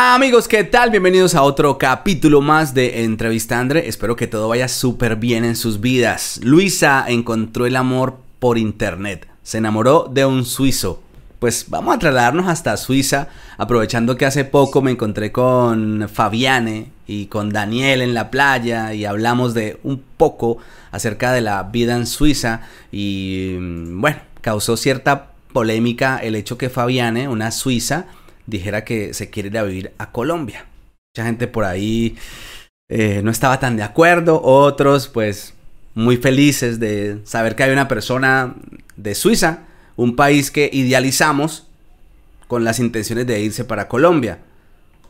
Amigos, ¿qué tal? Bienvenidos a otro capítulo más de Entrevista Andre. Espero que todo vaya súper bien en sus vidas. Luisa encontró el amor por internet. Se enamoró de un suizo. Pues vamos a trasladarnos hasta Suiza, aprovechando que hace poco me encontré con Fabiane y con Daniel en la playa y hablamos de un poco acerca de la vida en Suiza y mm, bueno, causó cierta polémica el hecho que Fabiane, una suiza, dijera que se quiere ir a vivir a Colombia. Mucha gente por ahí eh, no estaba tan de acuerdo, otros pues muy felices de saber que hay una persona de Suiza, un país que idealizamos con las intenciones de irse para Colombia.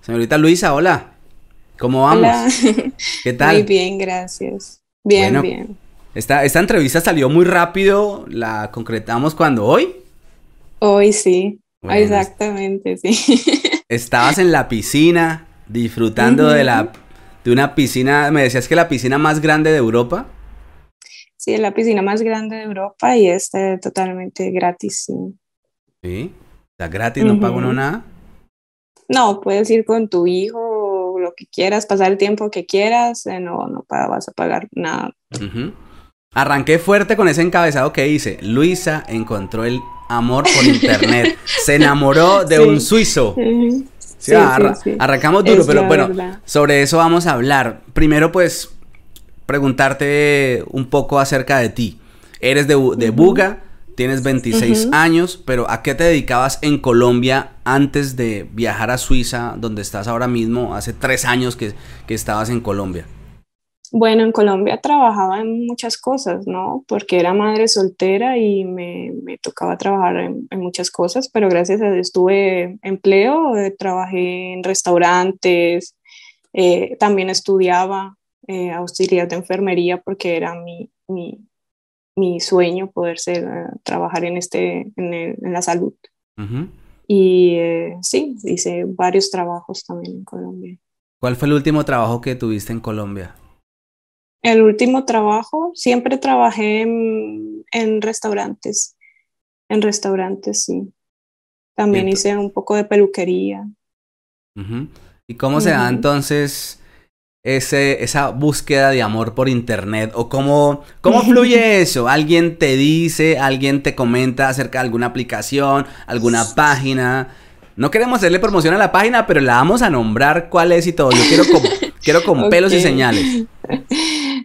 Señorita Luisa, hola. ¿Cómo vamos? Hola. ¿Qué tal? Muy bien, gracias. Bien, Bueno, bien. Esta, esta entrevista salió muy rápido, la concretamos cuando hoy. Hoy sí. Bueno, Exactamente, sí. Estabas en la piscina, disfrutando de la de una piscina, me decías que la piscina más grande de Europa. Sí, es la piscina más grande de Europa y es eh, totalmente gratis. sí. Sí. Está gratis, no pago uno Ujú. nada. No, puedes ir con tu hijo, lo que quieras, pasar el tiempo que quieras, eh, no, no vas a pagar nada. Arranqué fuerte con ese encabezado que hice. Luisa encontró el amor por internet. Se enamoró de Sí. un suizo. Sí, Sí, arra- sí, sí. arrancamos duro, Es pero bueno, verdad. sobre eso vamos a hablar. Primero, pues, preguntarte un poco acerca de ti. Eres de, de Buga, tienes 26 Ujú. años, pero ¿a qué te dedicabas en Colombia antes de viajar a Suiza, donde estás ahora mismo? Hace tres años que, que estabas en Colombia. Bueno, en Colombia trabajaba en muchas cosas, ¿no? Porque era madre soltera y me, me tocaba trabajar en, en muchas cosas, pero gracias a Dios tuve empleo, eh, trabajé en restaurantes, eh, también estudiaba eh, auxiliar de enfermería porque era mi, mi, mi sueño poder ser, eh, trabajar en, este, en, el- en la salud. Ujú. Y eh, sí, hice varios trabajos también en Colombia. ¿Cuál fue el último trabajo que tuviste en Colombia? El último trabajo, siempre trabajé en, en restaurantes, en restaurantes, sí. También hice un poco de peluquería. ¿Y cómo se da entonces ese, esa búsqueda de amor por internet? ¿O cómo, cómo fluye eso? ¿Alguien te dice, alguien te comenta acerca de alguna aplicación, alguna página? No queremos hacerle promoción a la página, pero la vamos a nombrar cuál es y todo. Yo quiero quiero con pelos y señales.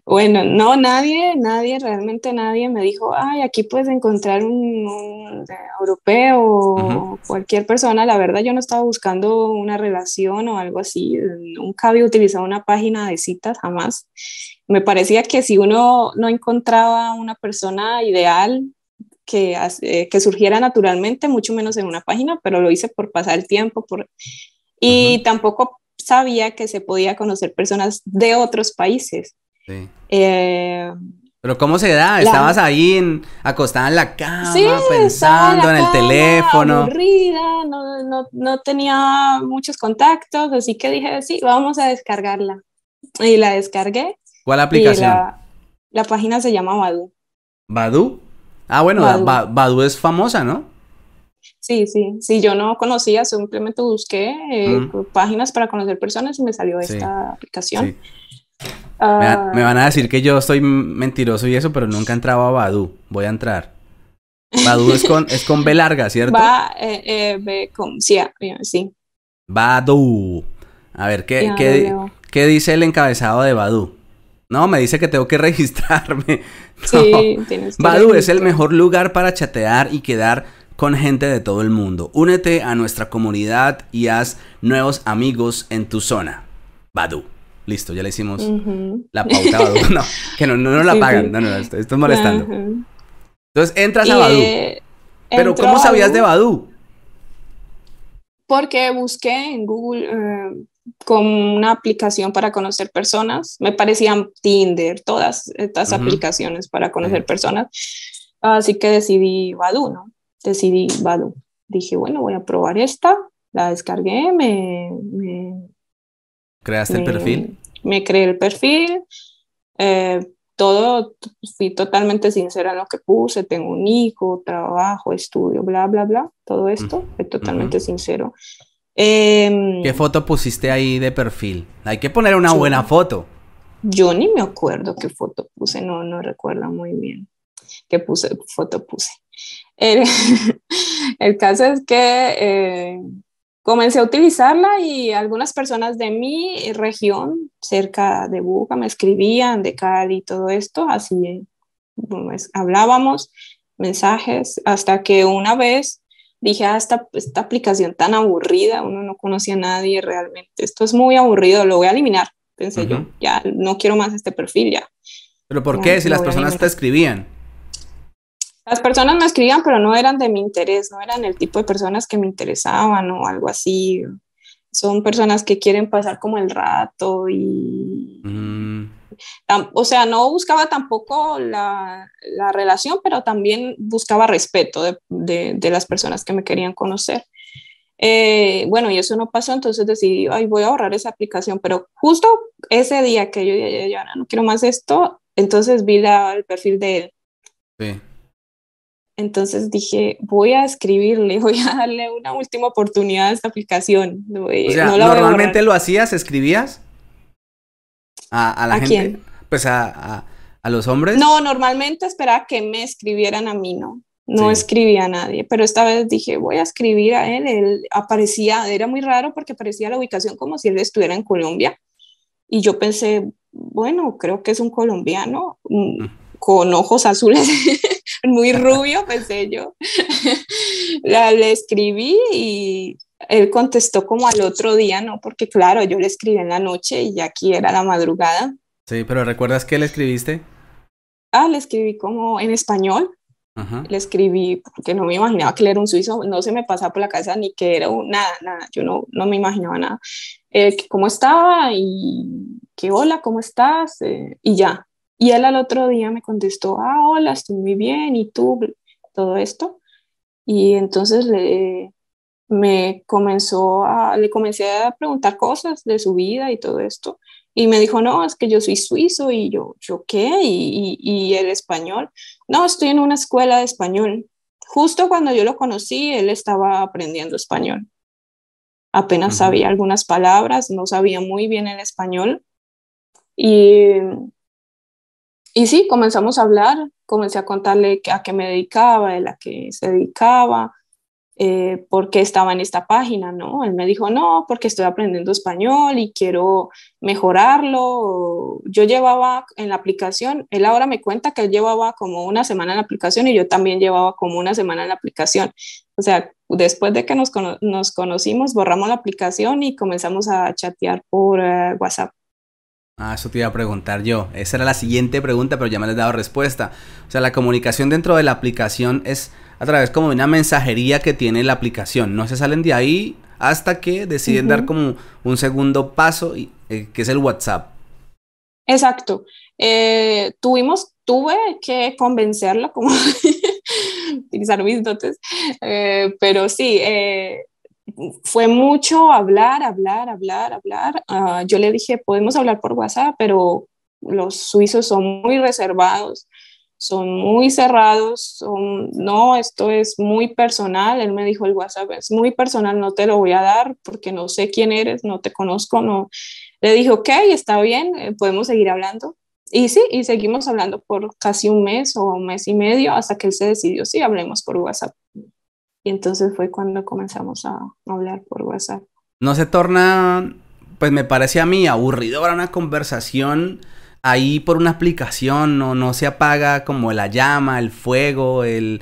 Bueno, no, nadie, nadie, realmente nadie me dijo, ay, aquí puedes encontrar un, un, eh, europeo o cualquier persona. La verdad, yo no estaba buscando una relación o algo así. Nunca había utilizado una página de citas, jamás. Me parecía que si uno no encontraba una persona ideal que, eh, que surgiera naturalmente, mucho menos en una página, pero lo hice por pasar el tiempo, por... y Ujú. tampoco sabía que se podía conocer personas de otros países. Sí. Eh, Pero ¿cómo se da? La- ¿Estabas ahí en- acostada en la cama, sí, pensando en el cama, teléfono? aburrida, no, no, no tenía muchos contactos, así que dije, sí, vamos a descargarla. Y la descargué ¿Cuál aplicación? la, la página se llama Badu. ¿Badu? Ah, bueno, Badu es famosa, ¿no? Sí, sí, sí, yo no conocía, simplemente busqué eh, Mm. páginas para conocer personas y me salió Sí, esta aplicación. Sí. Me, va- me van a decir que yo soy mentiroso y eso, pero nunca he entrado a Badu. Voy a entrar. Badu es con, es con B larga, ¿cierto? va, eh, eh, ve con, sí, sí. Badu. A ver, ¿qué, ya qué, qué dice el encabezado de Badu? No, me dice que tengo que registrarme. No. Sí, tienes que Badu es el mejor lugar para chatear y quedar con gente de todo el mundo. Únete a nuestra comunidad y haz nuevos amigos en tu zona. Badu. Listo, ya le hicimos la pauta a Badu. No, que no, no, no la pagan. No, no, esto, esto es molestando. Entonces entras a Badu. eh, Pero ¿cómo sabías de Badu? Porque busqué en Google eh, con una aplicación para conocer personas. Me parecían Tinder, todas estas Ujú. aplicaciones para conocer personas. Así que decidí Badu, ¿no? Decidí Badu. Dije, bueno, voy a probar esta. La descargué, me, me, ¿Creaste el perfil? Me creé el perfil. eh, todo, fui totalmente sincera en lo que puse. Tengo un hijo, trabajo, estudio, bla, bla, bla. Todo esto, fue totalmente sincero. Em, ¿Qué foto pusiste ahí de perfil? Hay que poner una buena foto. Yo ni me acuerdo qué foto puse, no, no recuerdo muy bien qué puse, foto puse. El, el caso es que eh, comencé a utilizarla y algunas personas de mi región, cerca de Buga, me escribían de Cali y todo esto, así pues, hablábamos, mensajes, hasta que una vez dije, ah, esta, esta aplicación tan aburrida, uno no conocía a nadie realmente, esto es muy aburrido, lo voy a eliminar, pensé yo, ya no quiero más este perfil, ya. ¿Pero por qué? Si las personas te escribían. Las personas me escribían, pero no eran de mi interés, no eran el tipo de personas que me interesaban o algo así. Son personas que quieren pasar como el rato y... Mm. O sea, no buscaba tampoco la, la, relación, pero también buscaba respeto de, de, las personas que me querían conocer. Eh, bueno, y eso no pasó, entonces decidí, ay, voy a ahorrar esa aplicación, pero justo ese día que yo ya, no quiero más esto, entonces vi la, el perfil de él. Sí. Entonces dije, voy a escribirle, voy a darle una última oportunidad a esta aplicación. o sea, ¿normalmente lo hacías, escribías? ¿A, la gente? Quién? Pues a, los hombres. No, normalmente esperaba que me escribieran a mí, no. No escribía a nadie, pero esta vez dije, voy a escribir a él. Él aparecía, era muy raro porque aparecía la ubicación como si él estuviera en Colombia. Y yo pensé, bueno, creo que es un colombiano mm, con ojos azules muy rubio, pensé yo. le escribí y él contestó como al otro día, ¿no? Porque claro, yo le escribí en la noche y aquí era la madrugada. Sí, pero ¿recuerdas qué le escribiste? Ah, le escribí como en español. Le escribí porque no me imaginaba que él era un suizo, no se me pasaba por la cabeza ni que era un, nada, nada, yo no, no me imaginaba nada. Eh, ¿Cómo estaba? Y que hola, ¿cómo estás? Eh, y ya, y él al otro día me contestó, ah, hola, estoy muy bien, ¿y tú? Todo esto. Y entonces le, me comenzó a, le comencé a preguntar cosas de su vida y todo esto. Y me dijo, no, es que yo soy suizo y yo, ¿yo qué? Y, y, el español. No, estoy en una escuela de español. Justo cuando yo lo conocí, él estaba aprendiendo español. Apenas sabía algunas palabras, no sabía muy bien el español. Y y sí, comenzamos a hablar, comencé a contarle a qué me dedicaba, a la que se dedicaba, eh, por qué estaba en esta página, ¿no? Él me dijo, no, porque estoy aprendiendo español y quiero mejorarlo. Yo llevaba en la aplicación, él ahora me cuenta que él llevaba como una semana en la aplicación y yo también llevaba como una semana en la aplicación. O sea, después de que nos, nos conocimos, borramos la aplicación y comenzamos a chatear por eh, WhatsApp. Ah, eso te iba a preguntar yo. Esa era la siguiente pregunta, pero ya me les he dado respuesta. O sea, la comunicación dentro de la aplicación es a través como de una mensajería que tiene la aplicación. No se salen de ahí hasta que deciden dar como un segundo paso, y, eh, que es el WhatsApp. Exacto. Eh, tuvimos, tuve que convencerlo, como utilizar mis dotes, eh, pero sí, fue mucho hablar, hablar, hablar, hablar. Ah, yo le dije, podemos hablar por WhatsApp, pero los suizos son muy reservados, son muy cerrados, son, no, esto es muy personal. Él me dijo, el WhatsApp es muy personal, no te lo voy a dar porque no sé quién eres, no te conozco, no. Le dije, ok, está bien, eh, podemos seguir hablando. Y sí, y seguimos hablando por casi un mes o un mes y medio hasta que él se decidió, sí, hablemos por WhatsApp. Y entonces fue cuando comenzamos a hablar por WhatsApp. No se torna, pues me parece a mí aburridora una conversación ahí por una aplicación, no, no se apaga como la llama, el fuego, el,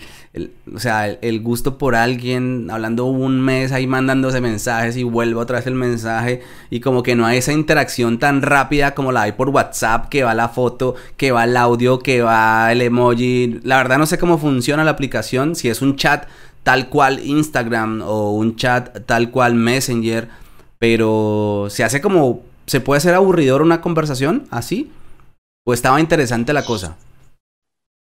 o sea, el, gusto por alguien, hablando un mes ahí mandándose mensajes y vuelve otra vez el mensaje y como que no hay esa interacción tan rápida como la hay por WhatsApp, que va la foto, que va el audio, que va el emoji. La verdad no sé cómo funciona la aplicación, si es un chat tal cual Instagram o un chat tal cual Messenger, pero se hace como, ¿se puede hacer aburridor una conversación así? ¿O estaba interesante la cosa?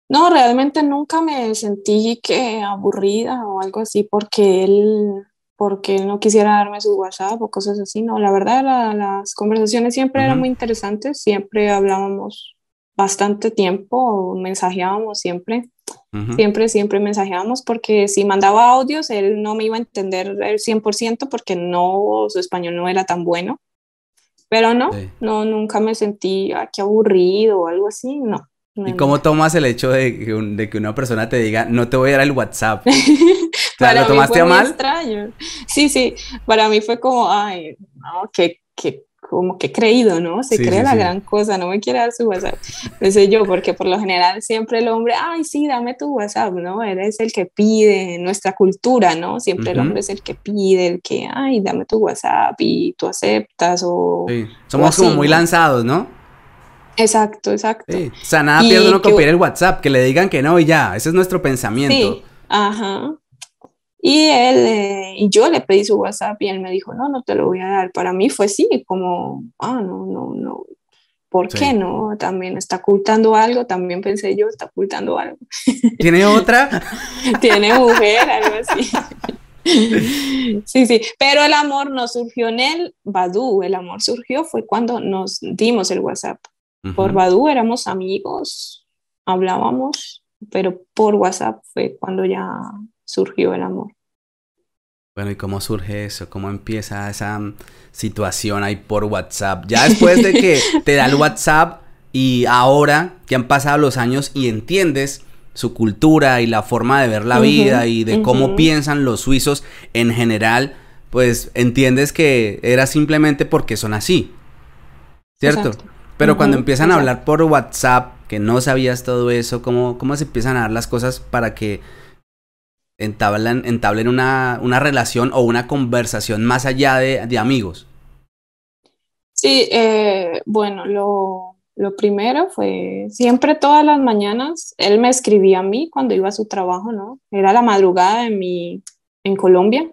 No, realmente nunca me sentí que aburrida o algo así porque él, porque no quisiera darme su WhatsApp o cosas así. No, la verdad las conversaciones siempre eran muy interesantes, siempre hablábamos bastante tiempo, mensajeábamos siempre Siempre, siempre mensajeábamos porque si mandaba audios, él no me iba a entender el 100% porque no, su español no era tan bueno. Pero no, no, nunca me sentí aquí aburrido o algo así, no. ¿Y cómo tomas el hecho de que, de que, una persona te diga, no te voy a dar el WhatsApp? para ¿lo tomaste a mal? extraño. Sí, sí, para mí fue como, ay, no, qué, qué como que creído, ¿no? Se cree la gran cosa, no me quiere dar su WhatsApp. Pensé yo, porque por lo general siempre el hombre, ay, sí, dame tu WhatsApp, ¿no? Eres el que pide, nuestra cultura, ¿no? Siempre el hombre es el que pide, el que, ay, dame tu WhatsApp y tú aceptas o... Sí. Somos como muy lanzados, ¿no? Exacto, exacto. O sea, nada pierde uno con pedir el WhatsApp, que le digan que no y ya, ese es nuestro pensamiento. Sí, ajá. Y él, eh, y yo le pedí su WhatsApp y él me dijo, no, no te lo voy a dar. Para mí fue sí, como, ah, no, no, no. ¿Por qué no? También está ocultando algo, también pensé yo, está ocultando algo. ¿Tiene otra? Tiene mujer, algo así. Sí, sí, pero el amor no surgió en el Badu, el amor surgió fue cuando nos dimos el WhatsApp. Por Badu éramos amigos, hablábamos, pero por WhatsApp fue cuando ya surgió el amor. Bueno, ¿y cómo surge eso? ¿Cómo empieza esa mm, situación ahí por WhatsApp? Ya después de que te da el WhatsApp y ahora que han pasado los años y entiendes su cultura y la forma de ver la vida y de cómo piensan los suizos en general, pues entiendes que era simplemente porque son así. ¿Cierto? Pero cuando empiezan a hablar por WhatsApp, que no sabías todo eso, ¿cómo, ¿cómo se empiezan a dar las cosas para que entablan, entablen una, una relación o una conversación más allá de, de amigos? Sí, eh, bueno, lo, lo, primero fue, siempre todas las mañanas, él me escribía a mí cuando iba a su trabajo, ¿no? Era la madrugada en, mi, en Colombia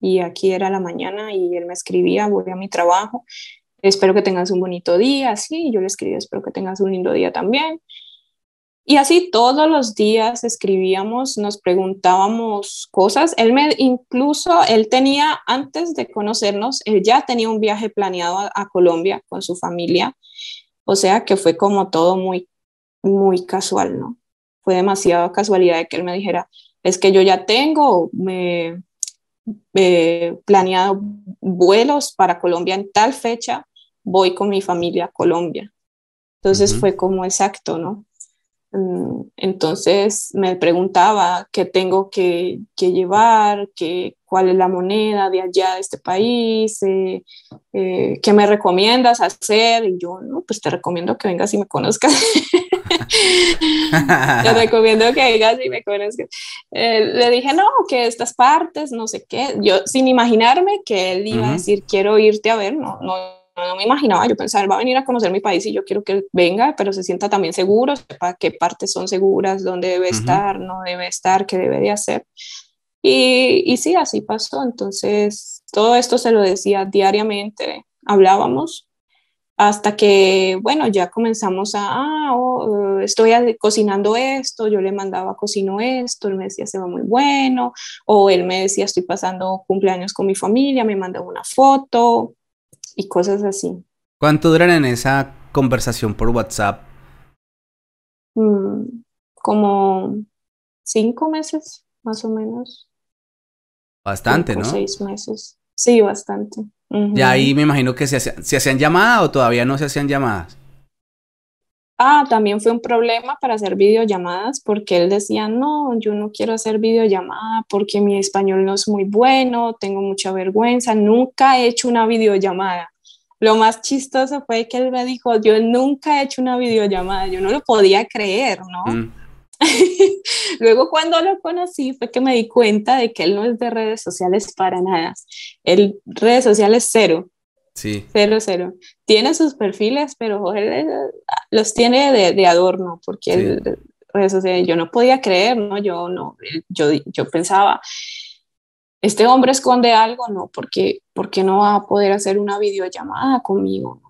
y aquí era la mañana y él me escribía, voy a mi trabajo, espero que tengas un bonito día, sí, yo le escribía, espero que tengas un lindo día también. Y así todos los días escribíamos, nos preguntábamos cosas. Él me, incluso, él tenía, antes de conocernos, él ya tenía un viaje planeado a, Colombia con su familia. O sea que fue como todo muy, muy casual, ¿no? Fue demasiada casualidad de que él me dijera, es que yo ya tengo me, planeado vuelos para Colombia en tal fecha, voy con mi familia a Colombia. Entonces fue como exacto, ¿no? Mm, entonces me preguntaba qué tengo que, llevar, qué, cuál es la moneda de allá de este país, eh, eh, qué me recomiendas hacer. Y yo, no, pues te recomiendo que vengas y me conozcas. te recomiendo que vengas y me conozcas. Eh, le dije, no, que estas partes, no sé qué. Yo, sin imaginarme que él iba a decir, quiero irte a ver, no, no no me imaginaba, yo pensaba, él va a venir a conocer mi país y yo quiero que venga, pero se sienta también seguro, sepa qué partes son seguras, dónde debe estar, no debe estar, qué debe de hacer. Y, y sí, así pasó. Entonces, todo esto se lo decía diariamente, hablábamos hasta que, bueno, ya comenzamos a, ah, oh, estoy cocinando esto, yo le mandaba cocino esto, él me decía se va muy bueno, o él me decía estoy pasando cumpleaños con mi familia, me mandaba una foto, y cosas así. ¿Cuánto duran en esa conversación por WhatsApp? Mm, como cinco meses, más o menos. Bastante, ¿no? Seis meses. Sí, bastante. Y ahí me imagino que se, hacían, se hacían llamadas o todavía no se hacían llamadas. Ah, también fue un problema para hacer videollamadas porque él decía, no, yo no quiero hacer videollamada porque mi español no es muy bueno, tengo mucha vergüenza, nunca he hecho una videollamada. Lo más chistoso fue que él me dijo, yo nunca he hecho una videollamada, yo no lo podía creer, ¿no? Mm. Luego cuando lo conocí fue que me di cuenta de que él no es de redes sociales para nada. El redes sociales cero. Sí. Cero, cero. Tiene sus perfiles, pero él los tiene de, de adorno, porque yo no podía creer, ¿no? Yo, no, yo, yo pensaba, este hombre esconde algo, ¿no? Porque, porque no va a poder hacer una videollamada conmigo,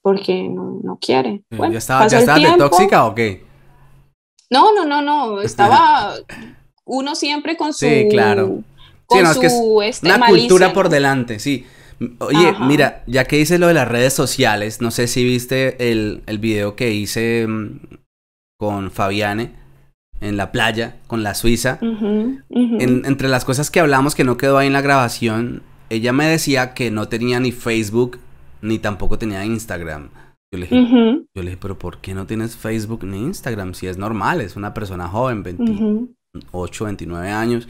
Porque no, no quiere. Bueno, ¿Ya estaba, ¿ya estaba de tóxica o qué? No, no, no, no. Estaba uno siempre con su. Sí, claro. Con su, es este, una cultura por delante, sí. Oye, mira, ya que hice lo de las redes sociales, no sé si viste el, el video que hice mm, con Fabiane. en la playa con la suiza. entre las cosas que hablamos que no quedó ahí en la grabación, ella me decía que no tenía ni Facebook ni tampoco tenía Instagram. Yo le, dije, yo le dije, pero ¿por qué no tienes Facebook ni Instagram? Si es normal, es una persona joven, 28, 29 años.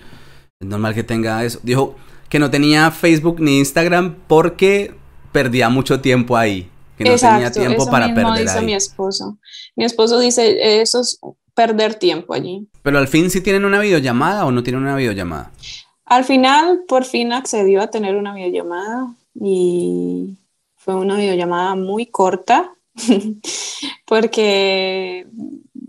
Es normal que tenga eso. Dijo que no tenía Facebook ni Instagram porque perdía mucho tiempo ahí. Que no tenía tiempo para mismo perder dice mi esposo. Mi esposo dice, eso es perder tiempo allí. Pero al fin sí tienen una videollamada o no tienen una videollamada. Al final, por fin accedió a tener una videollamada y fue una videollamada muy corta porque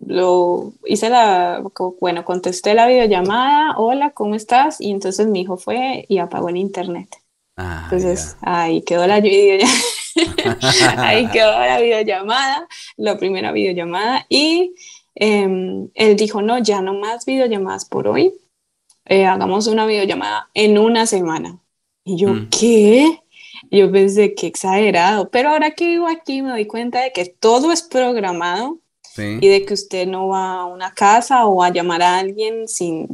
lo hice la, bueno, contesté la videollamada, hola, ¿cómo estás? Y entonces mi hijo fue y apagó el internet. Ah, entonces ahí quedó la videollamada. ahí quedó la videollamada, la primera videollamada. Y em, él dijo, no, ya no más videollamadas por hoy. Eh, hagamos una videollamada en una semana. Y yo, mm. ¿qué? Yo pensé que exagerado, pero ahora que vivo aquí me doy cuenta de que todo es programado y de que usted no va a una casa o a llamar a alguien sin,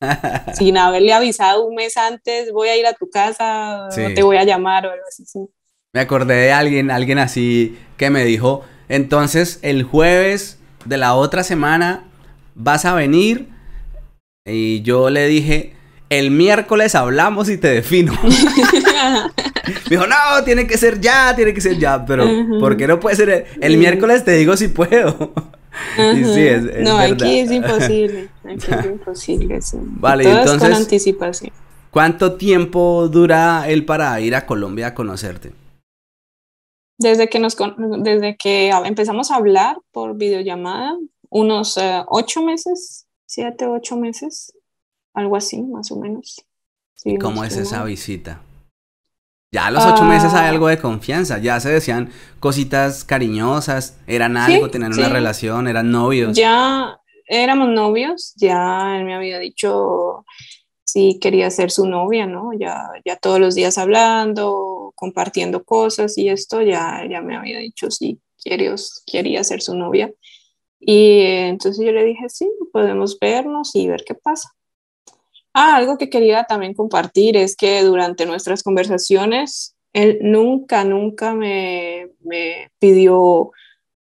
sin haberle avisado un mes antes, voy a ir a tu casa, te voy a llamar o algo así. Me acordé de alguien, alguien así que me dijo, entonces el jueves de la otra semana vas a venir y yo le dije, el miércoles hablamos y te defino. Me dijo, no, tiene que ser ya, tiene que ser ya, pero ¿por qué no puede ser el, miércoles? Te digo si puedo. Y sí, es, no, aquí es imposible, aquí es imposible, sí. Vale, entonces, es con anticipación. ¿Cuánto tiempo dura él para ir a Colombia a conocerte? Desde que, nos, desde que empezamos a hablar por videollamada, unos eh, ocho meses, siete, ocho meses, algo así, más o menos. ¿Y cómo es esa visita? Ya a los ocho meses hay ah. algo de confianza, ya se decían cositas cariñosas, eran algo, tenían una relación, eran novios. Ya éramos novios, ya él me había dicho si quería ser su novia, ¿no? Ya, ya todos los días hablando, compartiendo cosas y esto, ya, ya me había dicho si quería, quería ser su novia. Y entonces yo le dije, sí, podemos vernos y ver qué pasa. Ah, algo que quería también compartir es que durante nuestras conversaciones, él nunca, nunca me, pidió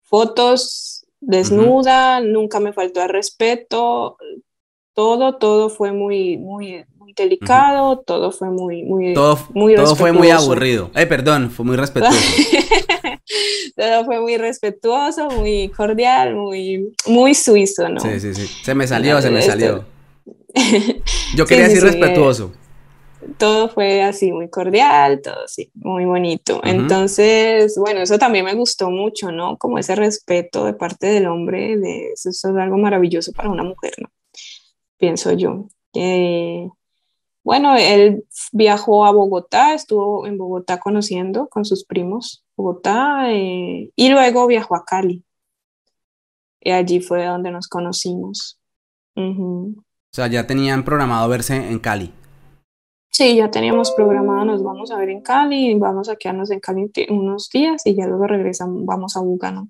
fotos desnuda, nunca me faltó al respeto, todo, todo fue muy, muy, muy delicado, todo fue muy, muy, todo, muy todo fue muy aburrido. Eh, perdón, fue muy respetuoso. todo fue muy respetuoso, muy cordial, muy, muy suizo, ¿no? Sí, sí, sí. Se me salió, se me salió. Yo quería decir respetuoso. todo fue así, muy cordial, todo así, muy bonito. Entonces, bueno, eso también me gustó mucho, ¿no? Como ese respeto de parte del hombre, de, eso, es algo maravilloso para una mujer, ¿no? Pienso yo. Eh, bueno, él viajó a Bogotá, estuvo en Bogotá conociendo con sus primos Bogotá eh, y luego viajó a Cali. Y allí fue donde nos conocimos. O sea, ya tenían programado verse en Cali. Sí, ya teníamos programado, nos vamos a ver en Cali, vamos a quedarnos en Cali unos días y ya luego regresamos, vamos a Bugano.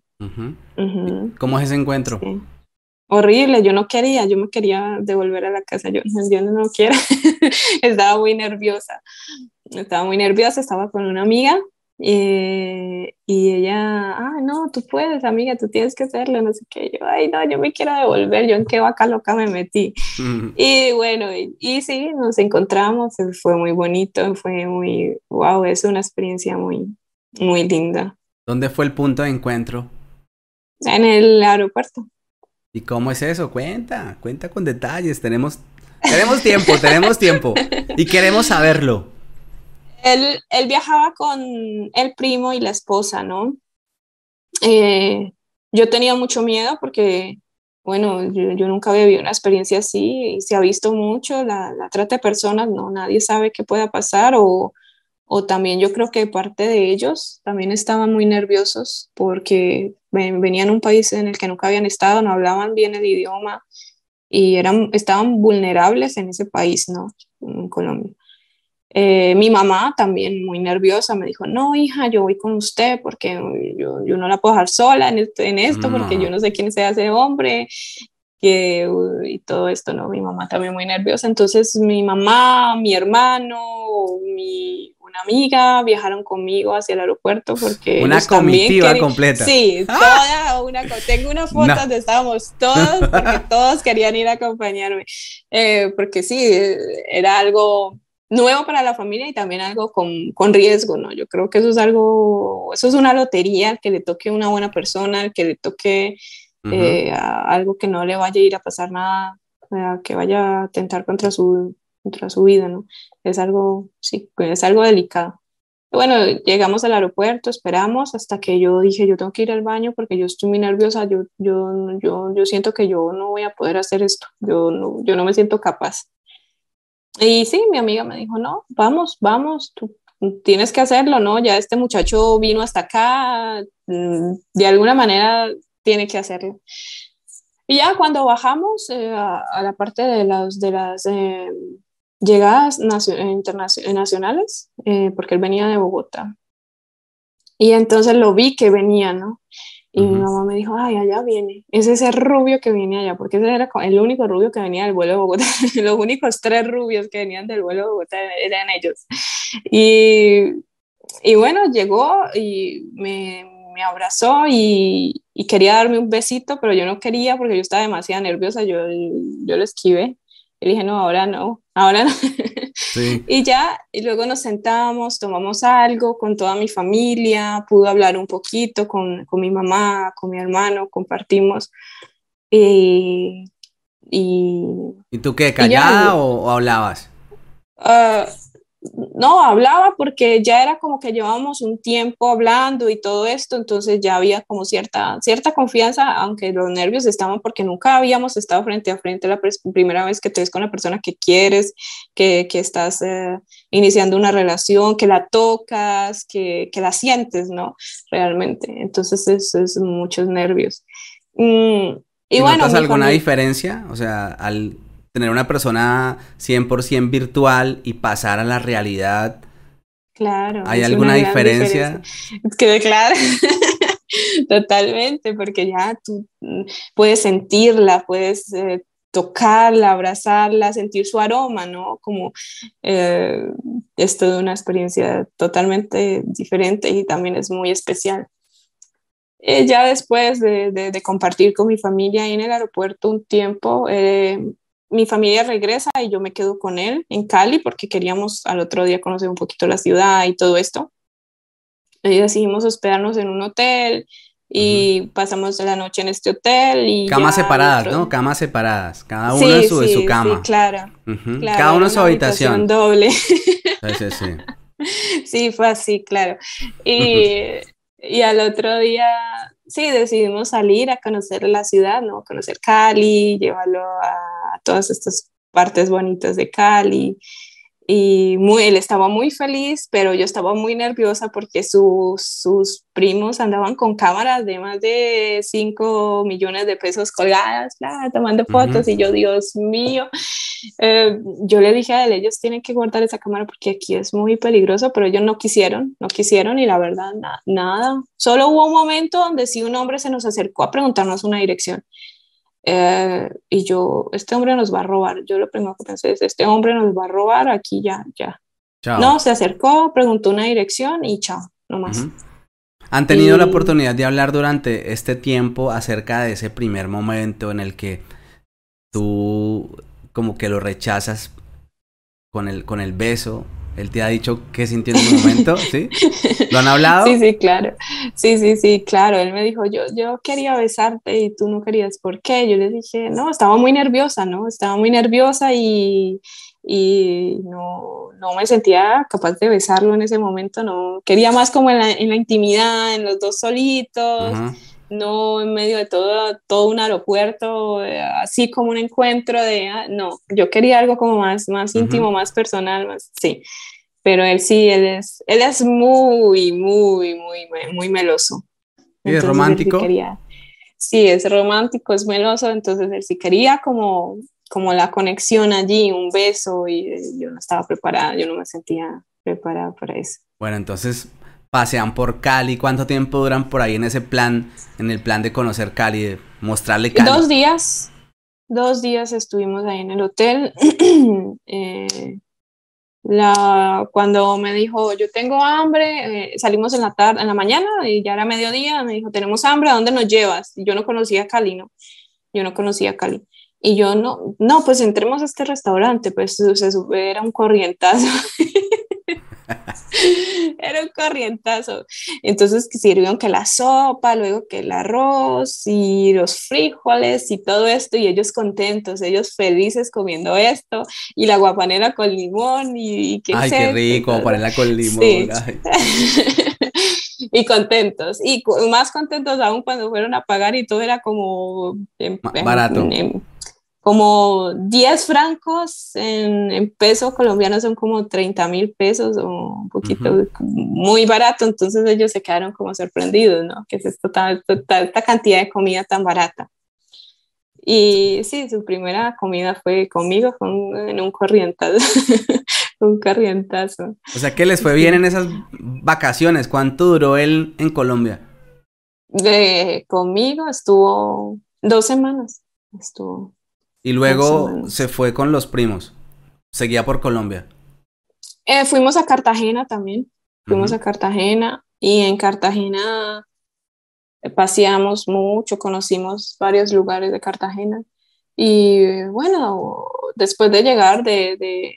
¿Cómo es ese encuentro? Horrible, yo no quería, yo me quería devolver a la casa, yo, yo no quiero, estaba muy nerviosa, estaba muy nerviosa, estaba con una amiga eh, y ella, ah, no, tú puedes, amiga, tú tienes que hacerlo, no sé qué. Yo, ay, no, yo me quiero devolver, yo en qué vaca loca me metí. Y bueno, y, sí, nos encontramos, fue muy bonito, fue muy, wow, es una experiencia muy, muy linda. ¿Dónde fue el punto de encuentro? En el aeropuerto. ¿Y cómo es eso? Cuenta, cuenta con detalles, tenemos, tenemos tiempo, tenemos tiempo y queremos saberlo. Él, él, viajaba con el primo y la esposa, ¿no? Eh, yo tenía mucho miedo porque, bueno, yo, nunca había vivido una experiencia así y se ha visto mucho la, la, trata de personas, ¿no? Nadie sabe qué pueda pasar o, o también yo creo que parte de ellos también estaban muy nerviosos porque venían a un país en el que nunca habían estado, no hablaban bien el idioma y eran, estaban vulnerables en ese país, ¿no? En Colombia. Eh, mi mamá también muy nerviosa me dijo, no, hija, yo voy con usted porque yo, yo no la puedo dejar sola en esto, en esto porque yo no sé quién sea ese hombre. que, y todo esto, ¿no? Mi mamá también muy nerviosa. Entonces mi mamá, mi hermano, mi, una amiga viajaron conmigo hacia el aeropuerto porque... Una comitiva completa. Sí, toda una... Tengo una foto donde estábamos todos, porque todos querían ir a acompañarme. Eh, porque sí, era algo nuevo para la familia y también algo con, con, riesgo, ¿no? Yo creo que eso es algo, eso es una lotería, que le toque una buena persona, que le toque eh, algo que no le vaya a ir a pasar nada, que vaya a atentar contra su, contra su vida, ¿no? Es algo, sí, es algo delicado. Bueno, llegamos al aeropuerto, esperamos hasta que yo dije, yo tengo que ir al baño porque yo estoy muy nerviosa, yo, yo, yo, yo siento que yo no voy a poder hacer esto, yo no, yo no me siento capaz. Y sí, mi amiga me dijo, no, vamos, vamos, tú tienes que hacerlo, ¿no? Ya este muchacho vino hasta acá, mm, de alguna manera tiene que hacerlo. Y ya cuando bajamos eh, a, la parte de las, de las eh, llegadas internacionales, eh, porque él venía de Bogotá. Y entonces lo vi que venía, ¿no? Y mi mamá me dijo, ay, allá viene. Es ese rubio que viene allá, porque ese era el único rubio que venía del vuelo de Bogotá. Los únicos tres rubios que venían del vuelo de Bogotá eran ellos. Y, y bueno, llegó y me, me abrazó y, y, quería darme un besito, pero yo no quería porque yo estaba demasiado nerviosa. Yo, yo lo esquivé. Y dije, no, ahora no, ahora no. y ya, y luego nos sentamos, tomamos algo con toda mi familia, pude hablar un poquito con, con mi mamá, con mi hermano, compartimos. Y, y, ¿Y tú qué, callada o, hablabas? Uh, no, hablaba porque ya era como que llevábamos un tiempo hablando y todo esto, entonces ya había como cierta, cierta confianza, aunque los nervios estaban porque nunca habíamos estado frente a frente la primera vez que te ves con la persona que quieres, que, que estás eh, iniciando una relación, que la tocas, que, que, la sientes, ¿no? Realmente. Entonces es, es muchos nervios. Mm, y, bueno, ¿Notas alguna diferencia? O sea, al tener una persona 100% virtual y pasar a la realidad. Claro. ¿Hay alguna diferencia? Es que claro. Totalmente, porque ya tú mm, puedes sentirla, puedes eh, tocarla, abrazarla, sentir su aroma, ¿no? Como eh, es toda una experiencia totalmente diferente y también es muy especial. Eh, ya después de, de, compartir con mi familia en el aeropuerto un tiempo, mi familia regresa y yo me quedo con él en Cali porque queríamos al otro día conocer un poquito la ciudad y todo esto. Y decidimos hospedarnos en un hotel y pasamos la noche en este hotel. y Camas separadas, ¿no? Camas separadas. Cada uno en su, su cama. Sí, claro, Cada uno en su habitación. doble. Sí, sí, sí. fue así, claro. Y, y al otro día sí, decidimos salir a conocer la ciudad, ¿no? Conocer Cali, llevarlo a todas estas partes bonitas de Cali. Y muy, él estaba muy feliz, pero yo estaba muy nerviosa porque sus primos andaban con cámaras de más de 5 millones de pesos colgadas, tomando fotos, y yo, Dios mío, eh, yo le dije a él, ellos tienen que guardar esa cámara porque aquí es muy peligroso, pero ellos no quisieron, no quisieron y la verdad, nada. Solo hubo un momento donde sí un hombre se nos acercó a preguntarnos una dirección. Eh, y yo, este hombre nos va a robar. Yo lo primero que pensé es, este hombre nos va a robar, aquí ya, ya. No, se acercó, preguntó una dirección y chao, nomás. ¿Han tenido la oportunidad de hablar durante este tiempo acerca de ese primer momento en el que tú como que lo rechazas con el, con el beso. Él te ha dicho qué sintió en ese momento, ¿sí? ¿Lo han hablado? Sí, sí, claro. Sí, sí, sí, claro. Él me dijo, yo, yo quería besarte y tú no querías. ¿Por qué? Yo le dije, no, estaba muy nerviosa, ¿no? Estaba muy nerviosa y, y no, no me sentía capaz de besarlo en ese momento, no. Quería más como en la, en la intimidad, en los dos solitos no en medio de todo, todo un aeropuerto, eh, así como un encuentro de, ah, no, yo quería algo como más, más íntimo, más personal, más, sí, pero él sí, él es, él es muy, muy, muy, muy meloso. ¿Y es romántico? Sí, es romántico, es meloso, entonces él sí quería como, como la conexión allí, un beso, y eh, yo no estaba preparada, yo no me sentía preparada para eso. Bueno, entonces pasean por Cali? ¿Cuánto tiempo duran por ahí en ese plan, en el plan de conocer Cali, de mostrarle Cali? Dos días, dos días estuvimos ahí en el hotel. eh, cuando me dijo, yo tengo hambre, eh, salimos en la tarde, en la mañana y ya era mediodía, me dijo, tenemos hambre, ¿a dónde nos llevas? Yo no conocía Cali, ¿no? Yo no conocía Cali. Y yo no, no, pues entremos a este restaurante, pues se, era un corrientazo. Era un corrientazo. Entonces sirvieron que la sopa, luego que el arroz y los frijoles y todo esto, y ellos contentos, ellos felices comiendo esto, y la guapanera con limón y, qué Ay, qué rico, guapanera con limón. y contentos, y más contentos aún cuando fueron a pagar y todo era como barato como 10 francos en, en peso colombiano son como 30 mil pesos o un poquito muy barato, entonces ellos se quedaron como sorprendidos, ¿no? Que es esta, esta cantidad de comida tan barata. Y sí, su primera comida fue conmigo, fue en un corrientazo, un corrientazo. O sea, ¿qué les fue bien en esas vacaciones? ¿Cuánto duró él en Colombia? De, conmigo estuvo dos semanas, estuvo y luego se fue con los primos. Seguía por Colombia. Eh, fuimos a Cartagena también. Fuimos a Cartagena y en Cartagena eh, paseamos mucho, conocimos varios lugares de Cartagena. Y bueno, después de llegar de, de...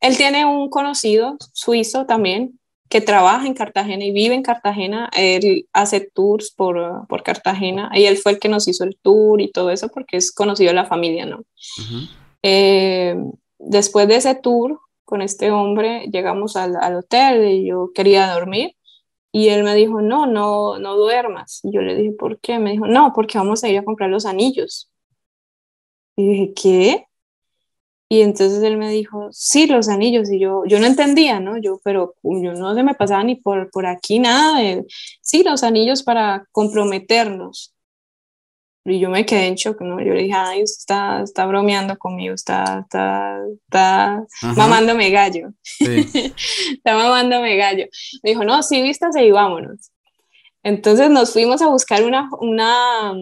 Él tiene un conocido suizo también que trabaja en Cartagena y vive en Cartagena, él hace tours por, por, Cartagena y él fue el que nos hizo el tour y todo eso porque es conocido de la familia, ¿no? Eh, después de ese tour con este hombre, llegamos al, al, hotel y yo quería dormir y él me dijo, no, no, no duermas. Y yo le dije, ¿por qué? Me dijo, no, porque vamos a ir a comprar los anillos. Y dije, ¿qué? Y entonces él me dijo, sí, los anillos. Y yo, yo no entendía, ¿no? Yo, pero yo no se me pasaba ni por, por aquí nada. De, sí, los anillos para comprometernos. Y yo me quedé en shock, ¿no? Yo le dije, ay, está, está bromeando conmigo, está, está, está mamándome gallo. está mamándome gallo. Me dijo, no, sí, vístase y vámonos. Entonces nos fuimos a buscar una, una,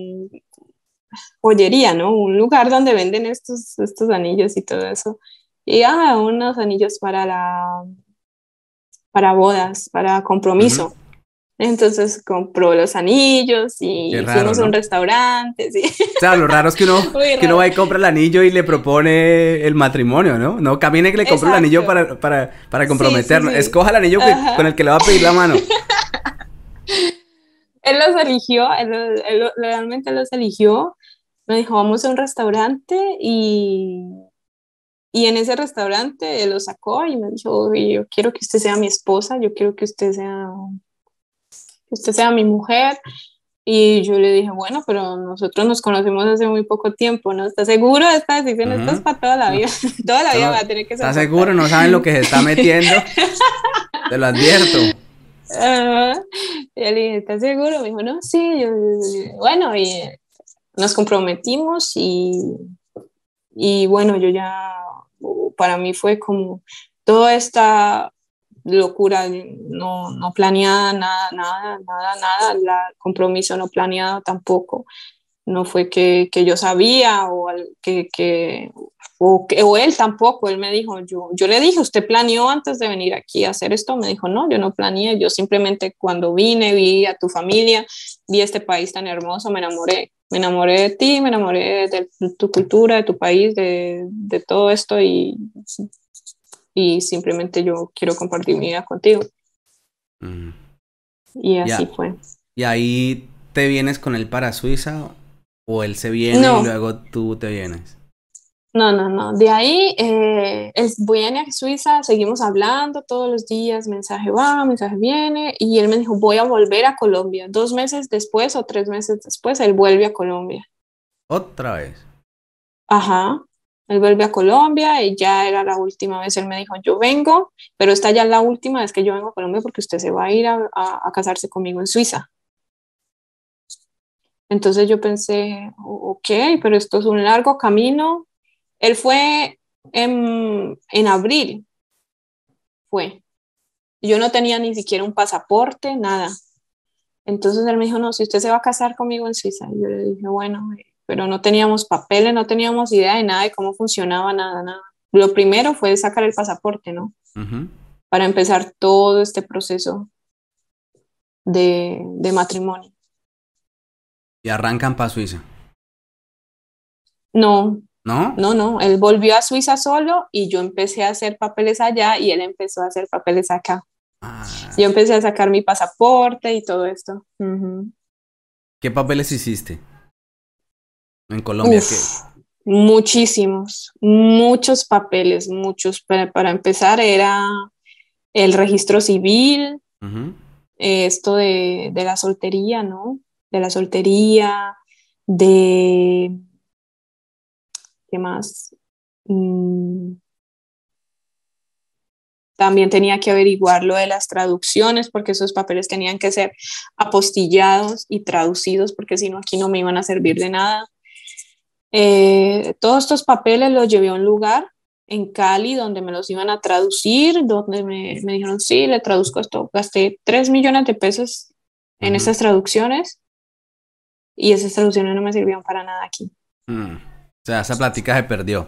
joyería, ¿no? Un lugar donde venden estos, estos anillos y todo eso. Y ah, unos anillos para la para bodas, para compromiso. Entonces compró los anillos y fuimos a un restaurante. ¿sí? O sea, lo raro es que uno, que uno va y compra el anillo y le propone el matrimonio, ¿no? No camine que le compre el anillo para, para, para comprometerlo. Escoja el anillo con el que le va a pedir la mano. él los eligió, él, realmente los eligió me dijo, vamos a un restaurante y, y en ese restaurante lo sacó y me dijo, yo quiero que usted sea mi esposa, yo quiero que usted sea, que usted sea mi mujer. Y yo le dije, bueno, pero nosotros nos conocemos hace muy poco tiempo, ¿no? ¿Estás seguro de esta decisión? Esto es para toda la vida. toda la vida va a tener que ser. ¿Estás seguro? No saben lo que se está metiendo. Te lo advierto. Y él dije, ¿estás seguro? Me dijo, no, sí. bueno, y nos comprometimos y, y bueno, yo ya, para mí fue como toda esta locura no, no planeada, nada, nada, nada, nada, el compromiso no planeado tampoco. No fue que, que yo sabía o que, que, o, o él tampoco, él me dijo, yo, yo le dije, ¿usted planeó antes de venir aquí a hacer esto? Me dijo, no, yo no planeé, yo simplemente cuando vine, vi a tu familia, vi este país tan hermoso, me enamoré me enamoré de ti, me enamoré de tu cultura, de tu país, de, de todo esto y, y, simplemente yo quiero compartir mi vida contigo. Mm. Y así fue. ¿Y ahí te vienes con él para Suiza o él se viene y luego tú te vienes? No, no, no. De ahí, eh, él viene a Suiza, seguimos hablando todos los días, mensaje va, mensaje viene, y él me dijo, voy a volver a Colombia. Dos meses después o tres meses después, él vuelve a Colombia. ¿Otra vez? Ajá. Él vuelve a Colombia y ya era la última vez. Él me dijo, yo vengo, pero esta ya es la última vez que yo vengo a Colombia porque usted se va a ir a, a casarse conmigo en Suiza. Entonces yo pensé, ok, pero esto es un largo camino, él fue en, en abril, fue. Yo no tenía ni siquiera un pasaporte, nada. Entonces él me dijo, no, si usted se va a casar conmigo en Suiza. Y yo le dije, bueno, pero no teníamos papeles, no teníamos idea de nada de cómo funcionaba nada, nada. Lo primero fue sacar el pasaporte, ¿no? Para empezar todo este proceso de, de matrimonio. ¿Y arrancan para Suiza? No. ¿No? No, no. Él volvió a Suiza solo y yo empecé a hacer papeles allá y él empezó a hacer papeles acá. Ah. Yo empecé a sacar mi pasaporte y todo esto. ¿Qué papeles hiciste? En Colombia. Muchísimos, muchos papeles, muchos. Para, empezar era el registro civil, esto de, de la soltería, ¿no? De la soltería, de... ¿Qué más? Mm, también tenía que averiguar lo de las traducciones porque esos papeles tenían que ser apostillados y traducidos porque si no aquí no me iban a servir de nada. Eh, todos estos papeles los llevé a un lugar en Cali donde me los iban a traducir, donde me, me dijeron, sí, le traduzco esto. Gasté 3 millones de pesos en esas traducciones y esas traducciones no me sirvieron para nada aquí. Mm. Sea, esa plática se perdió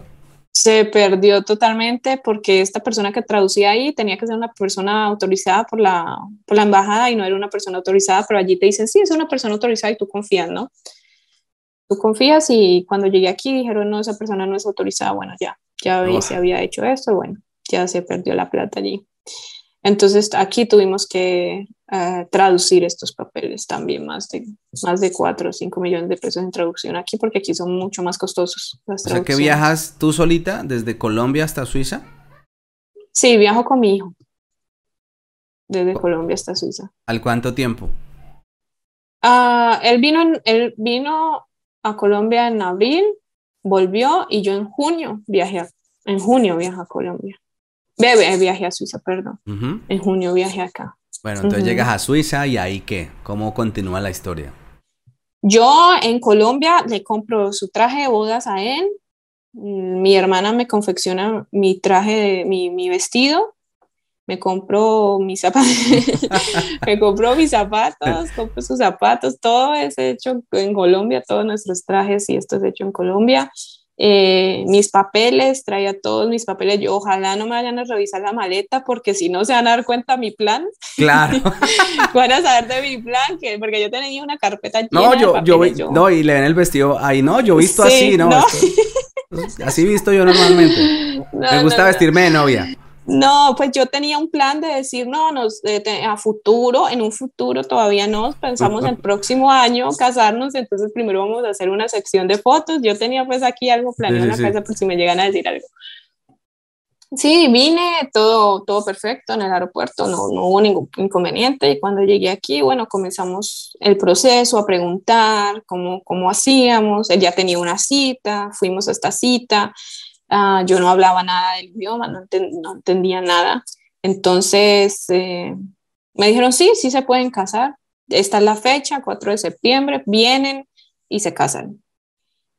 se perdió totalmente porque esta persona que traducía ahí tenía que ser una persona autorizada por la, por la embajada y no era una persona autorizada, pero allí te dicen, sí, es una persona autorizada y tú confías, ¿no? Tú confías y cuando llegué aquí dijeron, no, esa persona no es autorizada, bueno, ya, ya se había hecho esto, bueno, ya se perdió la plata allí. Entonces aquí tuvimos que eh, traducir estos papeles también, más de, más de 4 o 5 millones de pesos en traducción aquí, porque aquí son mucho más costosos. Las o sea que viajas tú solita desde Colombia hasta Suiza. Sí, viajo con mi hijo. Desde Colombia hasta Suiza. ¿Al cuánto tiempo? Uh, él, vino él vino a Colombia en abril, volvió y yo en junio viajé, en junio viajé a Colombia. Bebe, viaje a Suiza, perdón. En junio viaje acá. Bueno, entonces llegas a Suiza y ahí qué? ¿Cómo continúa la historia? Yo en Colombia le compro su traje de bodas a él. Mi hermana me confecciona mi traje, mi, mi vestido. Me compró mis zapatos, me compró mis zapatos, compro sus zapatos, todo es hecho en Colombia, todos nuestros trajes y esto es hecho en Colombia. Eh, mis papeles, traía todos mis papeles. Yo ojalá no me vayan a revisar la maleta porque si no se van a dar cuenta mi plan. Claro. van a saber de mi plan, que, porque yo tenía una carpeta llena no, yo, de yo, no, y le ven el vestido ahí, no, yo visto así, ¿no? así visto yo normalmente. me gusta vestirme de novia. No, pues yo tenía un plan de decir, no, nos, a futuro, en un futuro todavía no, pensamos el próximo año casarnos, entonces primero vamos a hacer una sección de fotos. Yo tenía pues aquí algo planeado en la casa por si me llegan a decir algo. Sí, vine, todo, todo perfecto en el aeropuerto, no, no hubo ningún inconveniente y cuando llegué aquí, bueno, comenzamos el proceso a preguntar cómo, cómo hacíamos, él ya tenía una cita, fuimos a esta cita, Ah, yo no hablaba nada del idioma, no, entendía nada. Entonces eh, me dijeron, sí, sí se pueden casar. Esta es la fecha, 4 de septiembre, vienen y se casan.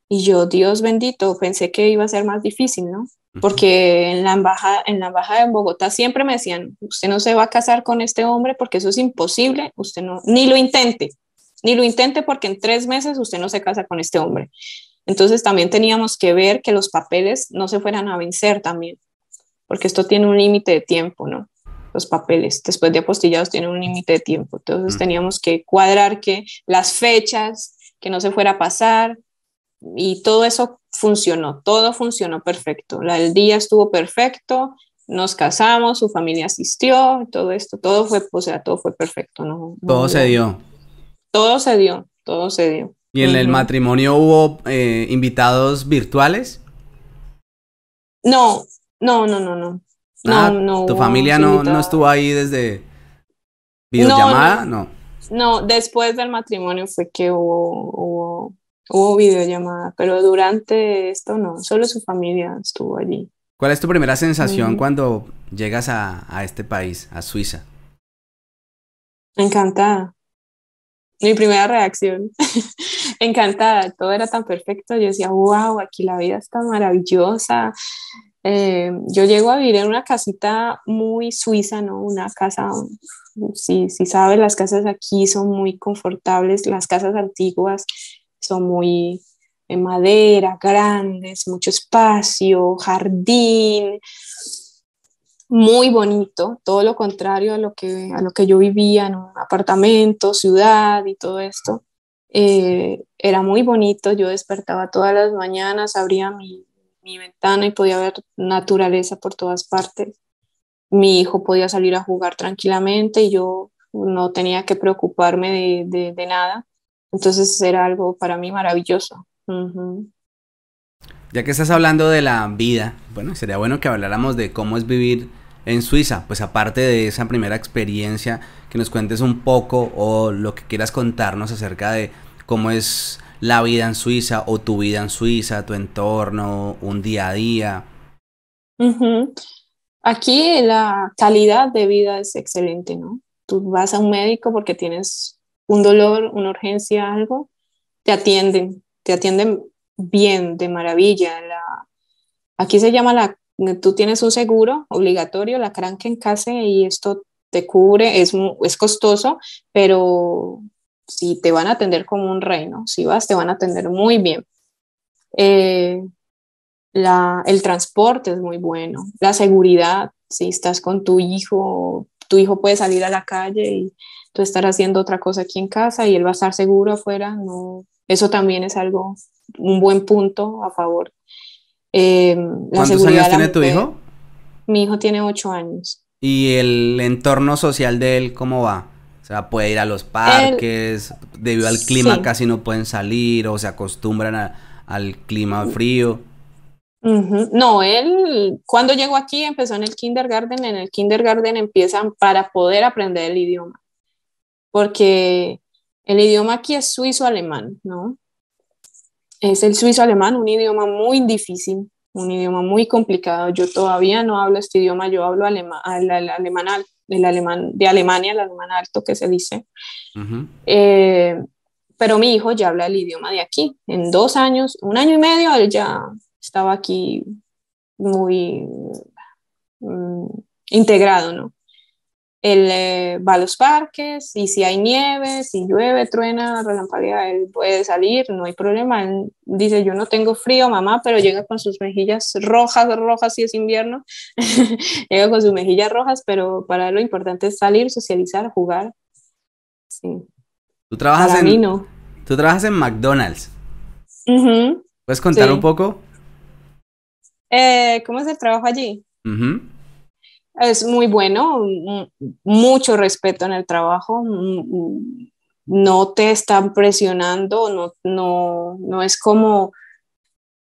Y yo, Dios bendito, pensé que iba a ser más difícil, ¿no? Porque en la embajada, en la embajada en Bogotá siempre me decían, usted no se va a casar con este hombre porque eso es imposible, usted no, ni lo intente, ni lo intente porque en tres meses usted no se casa con este hombre. Entonces también teníamos que ver que los papeles no se fueran a vencer también, porque esto tiene un límite de tiempo, ¿no? Los papeles, después de apostillados, tienen un límite de tiempo. Entonces teníamos que cuadrar que las fechas, que no se fuera a pasar, y todo eso funcionó, todo funcionó perfecto. el día estuvo perfecto, nos casamos, su familia asistió, todo esto, todo fue, o sea, todo fue perfecto, ¿no? Todo se dio. Todo se dio, todo se dio. ¿Y en el matrimonio hubo eh, invitados virtuales? No, no, no, no, no. Ah, no, ¿Tu familia no, no, estuvo ahí desde videollamada? No, no, después del matrimonio fue que hubo, hubo, videollamada, pero durante esto no, solo su familia estuvo allí. ¿Cuál es tu primera sensación cuando llegas a, a este país, a Suiza? Encantada. Mi primera reacción, encantada, todo era tan perfecto, yo decía, wow, aquí la vida está maravillosa. Eh, yo llego a vivir en una casita muy suiza, ¿no? Una casa, si, si sabes, las casas aquí son muy confortables, las casas antiguas son muy, en madera, grandes, mucho espacio, jardín, muy bonito, todo lo contrario a lo que, a lo que yo vivía en un apartamento, ciudad y todo esto. Eh, era muy bonito, yo despertaba todas las mañanas, abría mi, mi ventana y podía ver naturaleza por todas partes. Mi hijo podía salir a jugar tranquilamente y yo no tenía que preocuparme de, de, nada. Entonces era algo para mí maravilloso. Ya que estás hablando de la vida, bueno, sería bueno que habláramos de cómo es vivir en Suiza. Pues aparte de esa primera experiencia, que nos cuentes un poco o lo que quieras contarnos acerca de cómo es la vida en Suiza o tu vida en Suiza, tu entorno, un día a día. Aquí la calidad de vida es excelente, ¿no? Tú vas a un médico porque tienes un dolor, una urgencia, algo, te atienden, te atienden bien, de maravilla. La, aquí se llama la, tú tienes un seguro obligatorio, la casa y esto te cubre, es, es costoso, pero si te van a atender como un reino, si vas, te van a atender muy bien. Eh, la, el transporte es muy bueno, la seguridad, si estás con tu hijo, tu hijo puede salir a la calle y tú estar haciendo otra cosa aquí en casa y él va a estar seguro afuera, no, eso también es algo, un buen punto a favor. Eh, ¿Cuántos años tiene tu hijo? Mi hijo tiene ocho años. ¿Y el entorno social de él cómo va? O sea, puede ir a los parques, debido al clima casi no pueden salir o se acostumbran al clima frío. No, él cuando llegó aquí empezó en el kindergarten, en el kindergarten empiezan para poder aprender el idioma, porque el idioma aquí es suizo-alemán, ¿no? Es el suizo-alemán, un idioma muy difícil, un idioma muy complicado. Yo todavía no hablo este idioma, yo hablo alemán, el alemán de Alemania, el alemán alto que se dice. Eh, pero mi hijo ya habla el idioma de aquí. En dos años, un año y medio, él ya estaba aquí muy mm, integrado, ¿no? Él eh, va a los parques y si hay nieve, si llueve, truena, relampaguea, él puede salir, no hay problema. Él dice, yo no tengo frío, mamá, pero llega con sus mejillas rojas, rojas si es invierno, llega con sus mejillas rojas, pero para él lo importante es salir, socializar, jugar. Sí. ¿Tú trabajas en, no. ¿Tú trabajas en McDonald's? ¿Puedes contar un poco? Eh, ¿Cómo es el trabajo allí? Es muy bueno, mucho respeto en el trabajo, no te están presionando, no, no, no es como,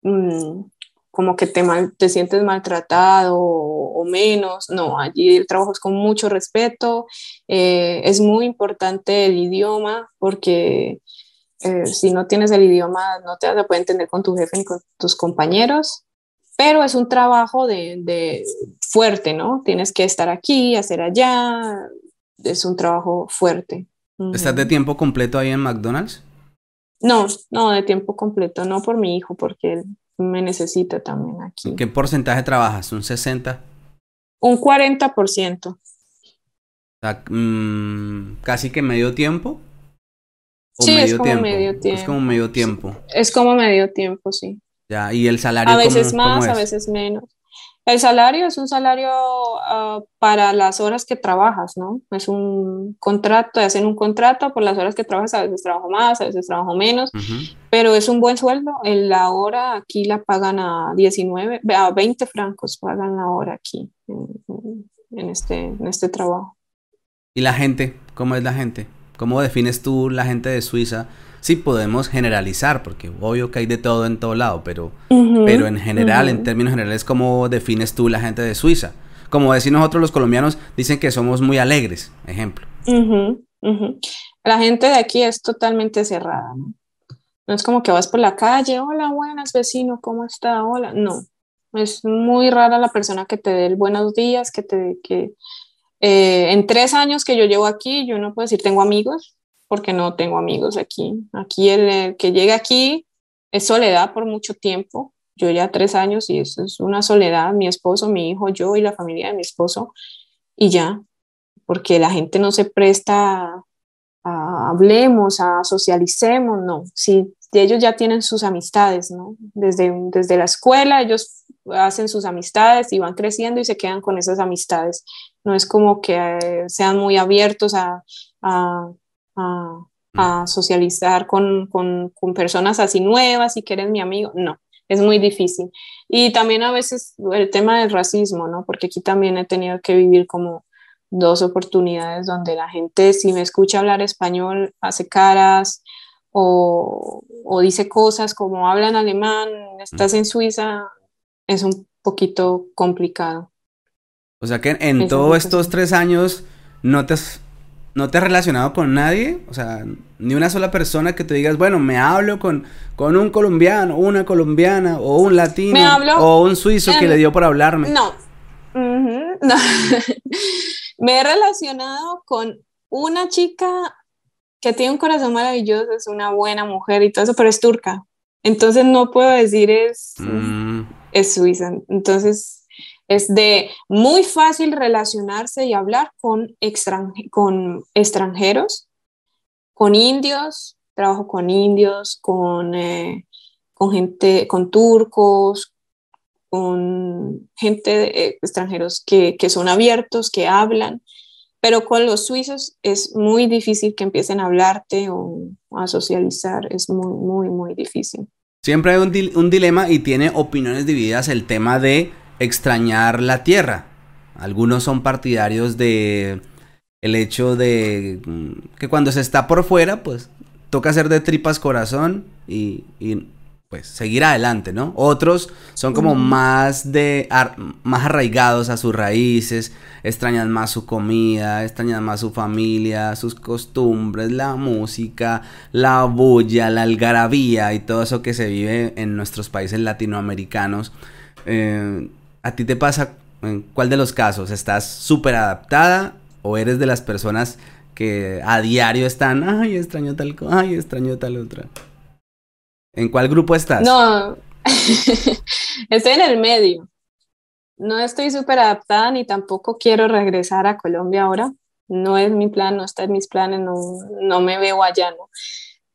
mm, como que te, te sientes maltratado o, menos, no, allí el trabajo es con mucho respeto, eh, es muy importante el idioma porque eh, si no tienes el idioma no te vas a poder entender con tu jefe ni con tus compañeros pero es un trabajo de, fuerte, ¿no? Tienes que estar aquí, hacer allá, es un trabajo fuerte. ¿Estás de tiempo completo ahí en McDonald's? No, no, de tiempo completo, no por mi hijo, porque él me necesita también aquí. ¿Qué porcentaje trabajas? ¿Un 60? Un 40%. O sea, mm, casi que medio tiempo. sí, es como medio tiempo. Es como medio tiempo. Es como medio tiempo, sí. Ya, y el salario. A veces más, a veces menos. El salario es un salario ah, para las horas que trabajas, ¿no? Es un contrato, hacen un contrato por las horas que trabajas, a veces trabajo más, a veces trabajo menos, pero es un buen sueldo. En la hora aquí la pagan a 19, a 20 francos pagan la hora aquí en, este, en este trabajo. ¿Y la gente? ¿Cómo es la gente? ¿Cómo defines tú la gente de Suiza? Sí podemos generalizar, porque obvio que hay de todo en todo lado, pero, pero en general, en términos generales, ¿cómo defines tú la gente de Suiza? Como decir nosotros los colombianos, dicen que somos muy alegres, ejemplo. La gente de aquí es totalmente cerrada, ¿no? No es como que vas por la calle, hola, buenas vecino, ¿cómo está? Hola, no. Es muy rara la persona que te dé el buenos días, que te... Que, eh, en tres años que yo llevo aquí, yo no puedo decir tengo amigos, porque no tengo amigos aquí. Aquí el, que llega aquí es soledad por mucho tiempo. Yo ya tres años y eso es una soledad, mi esposo, mi hijo, yo y la familia de mi esposo y ya, porque la gente no se presta a, hablemos, a socialicemos, no. Si ellos ya tienen sus amistades, ¿no? Desde, desde la escuela ellos hacen sus amistades y van creciendo y se quedan con esas amistades. No es como que eh, sean muy abiertos a, a, a, socializar con, con, con, personas así nuevas y que eres mi amigo. No, es muy difícil. Y también a veces el tema del racismo, ¿no? Porque aquí también he tenido que vivir como dos oportunidades donde la gente, si me escucha hablar español, hace caras o, o dice cosas como hablan alemán, estás en Suiza, es un poquito complicado. O sea que en todos estos tres años no te has ¿No te has relacionado con nadie? O sea, ni una sola persona que te digas, bueno, me hablo con, con un colombiano, una colombiana, o un latino, o un suizo que le dio por hablarme. No. no. me he relacionado con una chica que tiene un corazón maravilloso, es una buena mujer y todo eso, pero es turca. Entonces no puedo decir es, mm. es suiza. Entonces es de muy fácil relacionarse y hablar con, con extranjeros, con indios, trabajo con indios, con, eh, con gente, con turcos, con gente eh, extranjeros que, que, son abiertos, que hablan, pero con los suizos es muy difícil que empiecen a hablarte o a socializar, es muy, muy, muy difícil. Siempre hay un dilema y tiene opiniones divididas el tema de extrañar la tierra. Algunos son partidarios de el hecho de mm, que cuando se está por fuera, pues toca hacer de tripas corazón y, y pues seguir adelante, ¿no? Otros son como más de más arraigados a sus raíces, extrañan más su comida, extrañan más su familia, sus costumbres, la música, la bulla, la algarabía y todo eso que se vive en nuestros países latinoamericanos. Eh, ¿A ti te pasa en cuál de los casos? ¿Estás súper adaptada o eres de las personas que a diario están, ay, extraño tal cosa, ay, extraño tal otra? ¿En cuál grupo estás? No, estoy en el medio. No estoy súper adaptada ni tampoco quiero regresar a Colombia ahora. No es mi plan, no está en mis planes, no, no me veo allá, ¿no?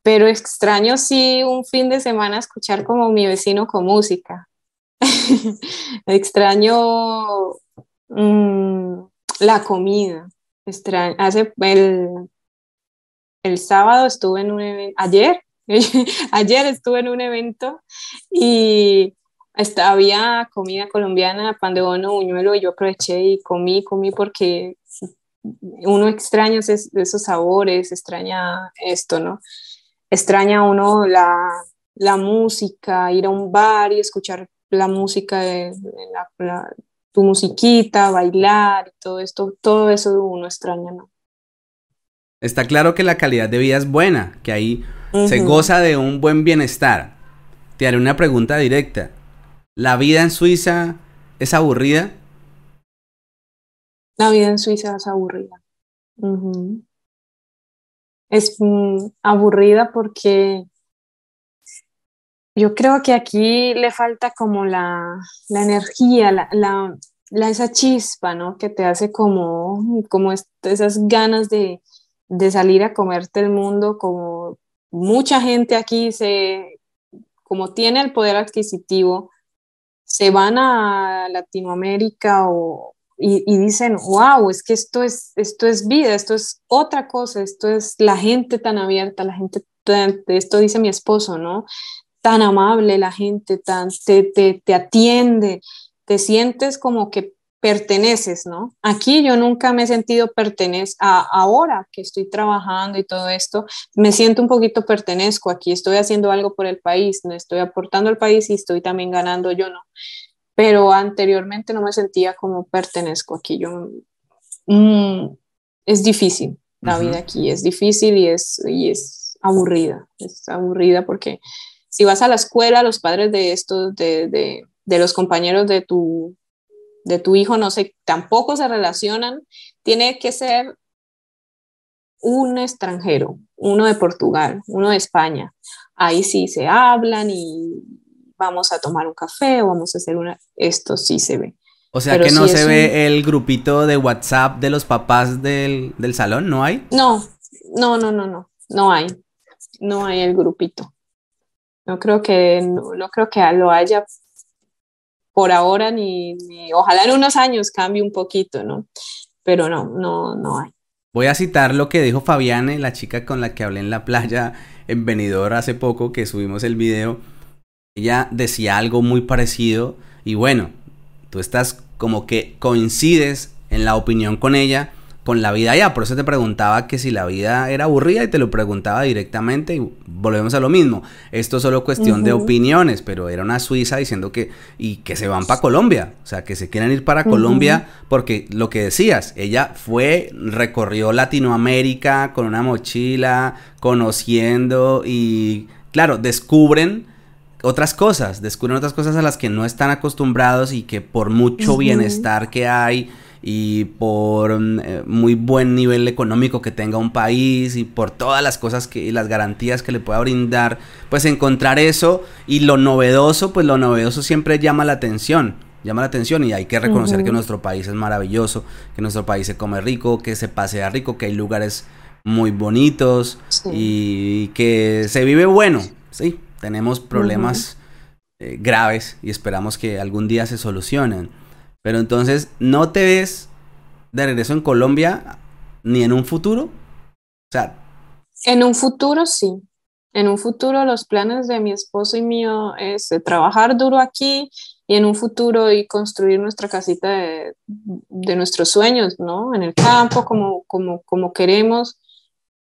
Pero extraño sí un fin de semana escuchar como mi vecino con música. extraño mm, la comida. hace el, el sábado estuve en un evento, ayer, ayer estuve en un evento y había comida colombiana, pan de bono, buñuelo, y yo aproveché y comí, comí porque uno extraña esos, sabores, extraña esto, ¿no? Extraña uno la, la música, ir a un bar y escuchar la música, de, tu musiquita, bailar y todo esto, todo eso uno extraña, ¿no? Está claro que la calidad de vida es buena, que ahí se goza de un buen bienestar. Te haré una pregunta directa. ¿La vida en Suiza es aburrida? La vida en Suiza es aburrida. Es mm, aburrida porque yo creo que aquí le falta como la, la energía, la, la, esa chispa, ¿no? Que te hace como, como esas ganas de, de salir a comerte el mundo, como mucha gente aquí se, como tiene el poder adquisitivo, se van a Latinoamérica o, y, y, dicen, wow, es que esto es, esto es vida, esto es otra cosa, esto es la gente tan abierta, la gente, esto dice mi esposo, ¿no? Tan amable la gente, tan, te, te, te atiende, te sientes como que perteneces, ¿no? Aquí yo nunca me he sentido pertenez, ahora que estoy trabajando y todo esto, me siento un poquito pertenezco aquí, estoy haciendo algo por el país, me estoy aportando al país y estoy también ganando yo, ¿no? Pero anteriormente no me sentía como pertenezco aquí, yo, mm, es difícil, la vida aquí es difícil y es, y es aburrida, es aburrida porque si vas a la escuela, los padres de estos, de, los compañeros de tu, de tu hijo, no sé, tampoco se relacionan, tiene que ser un extranjero, uno de Portugal, uno de España. Ahí sí se hablan y vamos a tomar un café o vamos a hacer una... Esto sí se ve. O sea que no se ve el grupito de WhatsApp de los papás del, del salón, ¿no hay? No, no, no, no, no, no hay. No hay el grupito. No creo que, no, creo que lo haya por ahora, ni, ojalá en unos años cambie un poquito, ¿no? Pero no, no, no hay. Voy a citar lo que dijo Fabiane, la chica con la que hablé en la playa en Benidorm hace poco, que subimos el video. Ella decía algo muy parecido y bueno, tú estás como que coincides en la opinión con ella, con la vida ya. Por eso te preguntaba que si la vida era aburrida y te lo preguntaba directamente y volvemos a lo mismo. Esto es solo cuestión de opiniones, pero era una suiza diciendo que y que se van para Colombia, o sea, que se quieren ir para Colombia porque lo que decías, ella fue, recorrió Latinoamérica con una mochila, conociendo y claro, descubren otras cosas, descubren otras cosas a las que no están acostumbrados y que por mucho bienestar que hay y por mm, eh, muy buen nivel económico que tenga un país y por todas las cosas que y las garantías que le pueda brindar, pues encontrar eso y lo novedoso, pues lo novedoso siempre llama la atención, llama la atención y hay que reconocer que nuestro país es maravilloso, que nuestro país se come rico, que se pasea rico, que hay lugares muy bonitos y que se vive bueno, sí, tenemos problemas eh, graves y esperamos que algún día se solucionen. Pero entonces, ¿no te ves de regreso en Colombia ni en un futuro? O sea... En un futuro sí. En un futuro los planes de mi esposo y mío es trabajar duro aquí y en un futuro y construir nuestra casita de, nuestros sueños, ¿no? En el campo, como, como, como queremos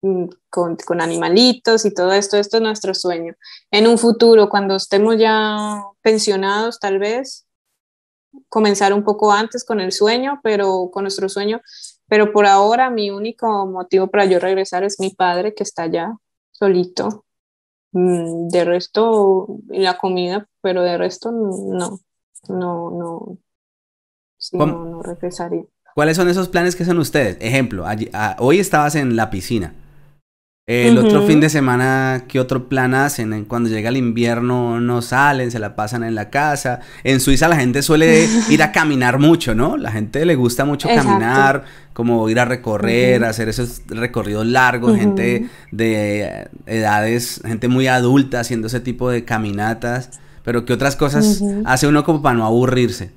Mm, con, con, animalitos y todo esto, esto es nuestro sueño. En un futuro, cuando estemos ya pensionados, tal vez, comenzar un poco antes con el sueño, pero con nuestro sueño. Pero por ahora mi único motivo para yo regresar es mi padre que está allá solito. Mm, de resto, la comida, pero de resto no, no, no, no, no regresaría. ¿Cuáles son esos planes que son ustedes? Ejemplo, ah, hoy estabas en la piscina. El otro fin de semana, ¿qué otro plan hacen? Cuando llega el invierno no salen, se la pasan en la casa. En Suiza la gente suele ir a caminar mucho, ¿no? La gente le gusta mucho caminar, como ir a recorrer, hacer esos recorridos largos, gente de edades, gente muy adulta haciendo ese tipo de caminatas. Pero ¿qué otras cosas hace uno como para no aburrirse?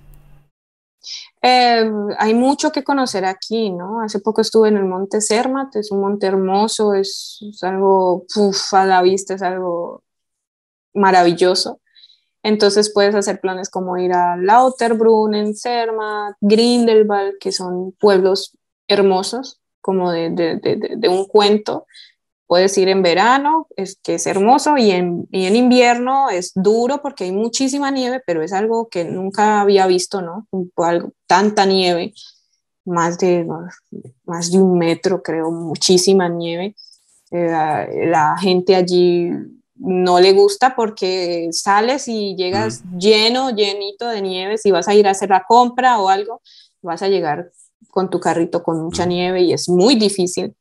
Eh, hay mucho que conocer aquí, ¿no? Hace poco estuve en el Monte Zermatt, es un monte hermoso, es, algo a la vista, es algo maravilloso. Entonces puedes hacer planes como ir a Lauterbrunnen, Zermatt, Grindelwald, que son pueblos hermosos, como de un cuento, Puedes ir en verano, es que es hermoso, y en, y en invierno es duro porque hay muchísima nieve, pero es algo que nunca había visto, ¿no? Algo, tanta nieve, más de, más de un metro, creo, muchísima nieve. Eh, la gente allí no le gusta porque sales y llegas lleno, llenito de nieve. Si vas a ir a hacer la compra o algo, vas a llegar con tu carrito con mucha nieve y es muy difícil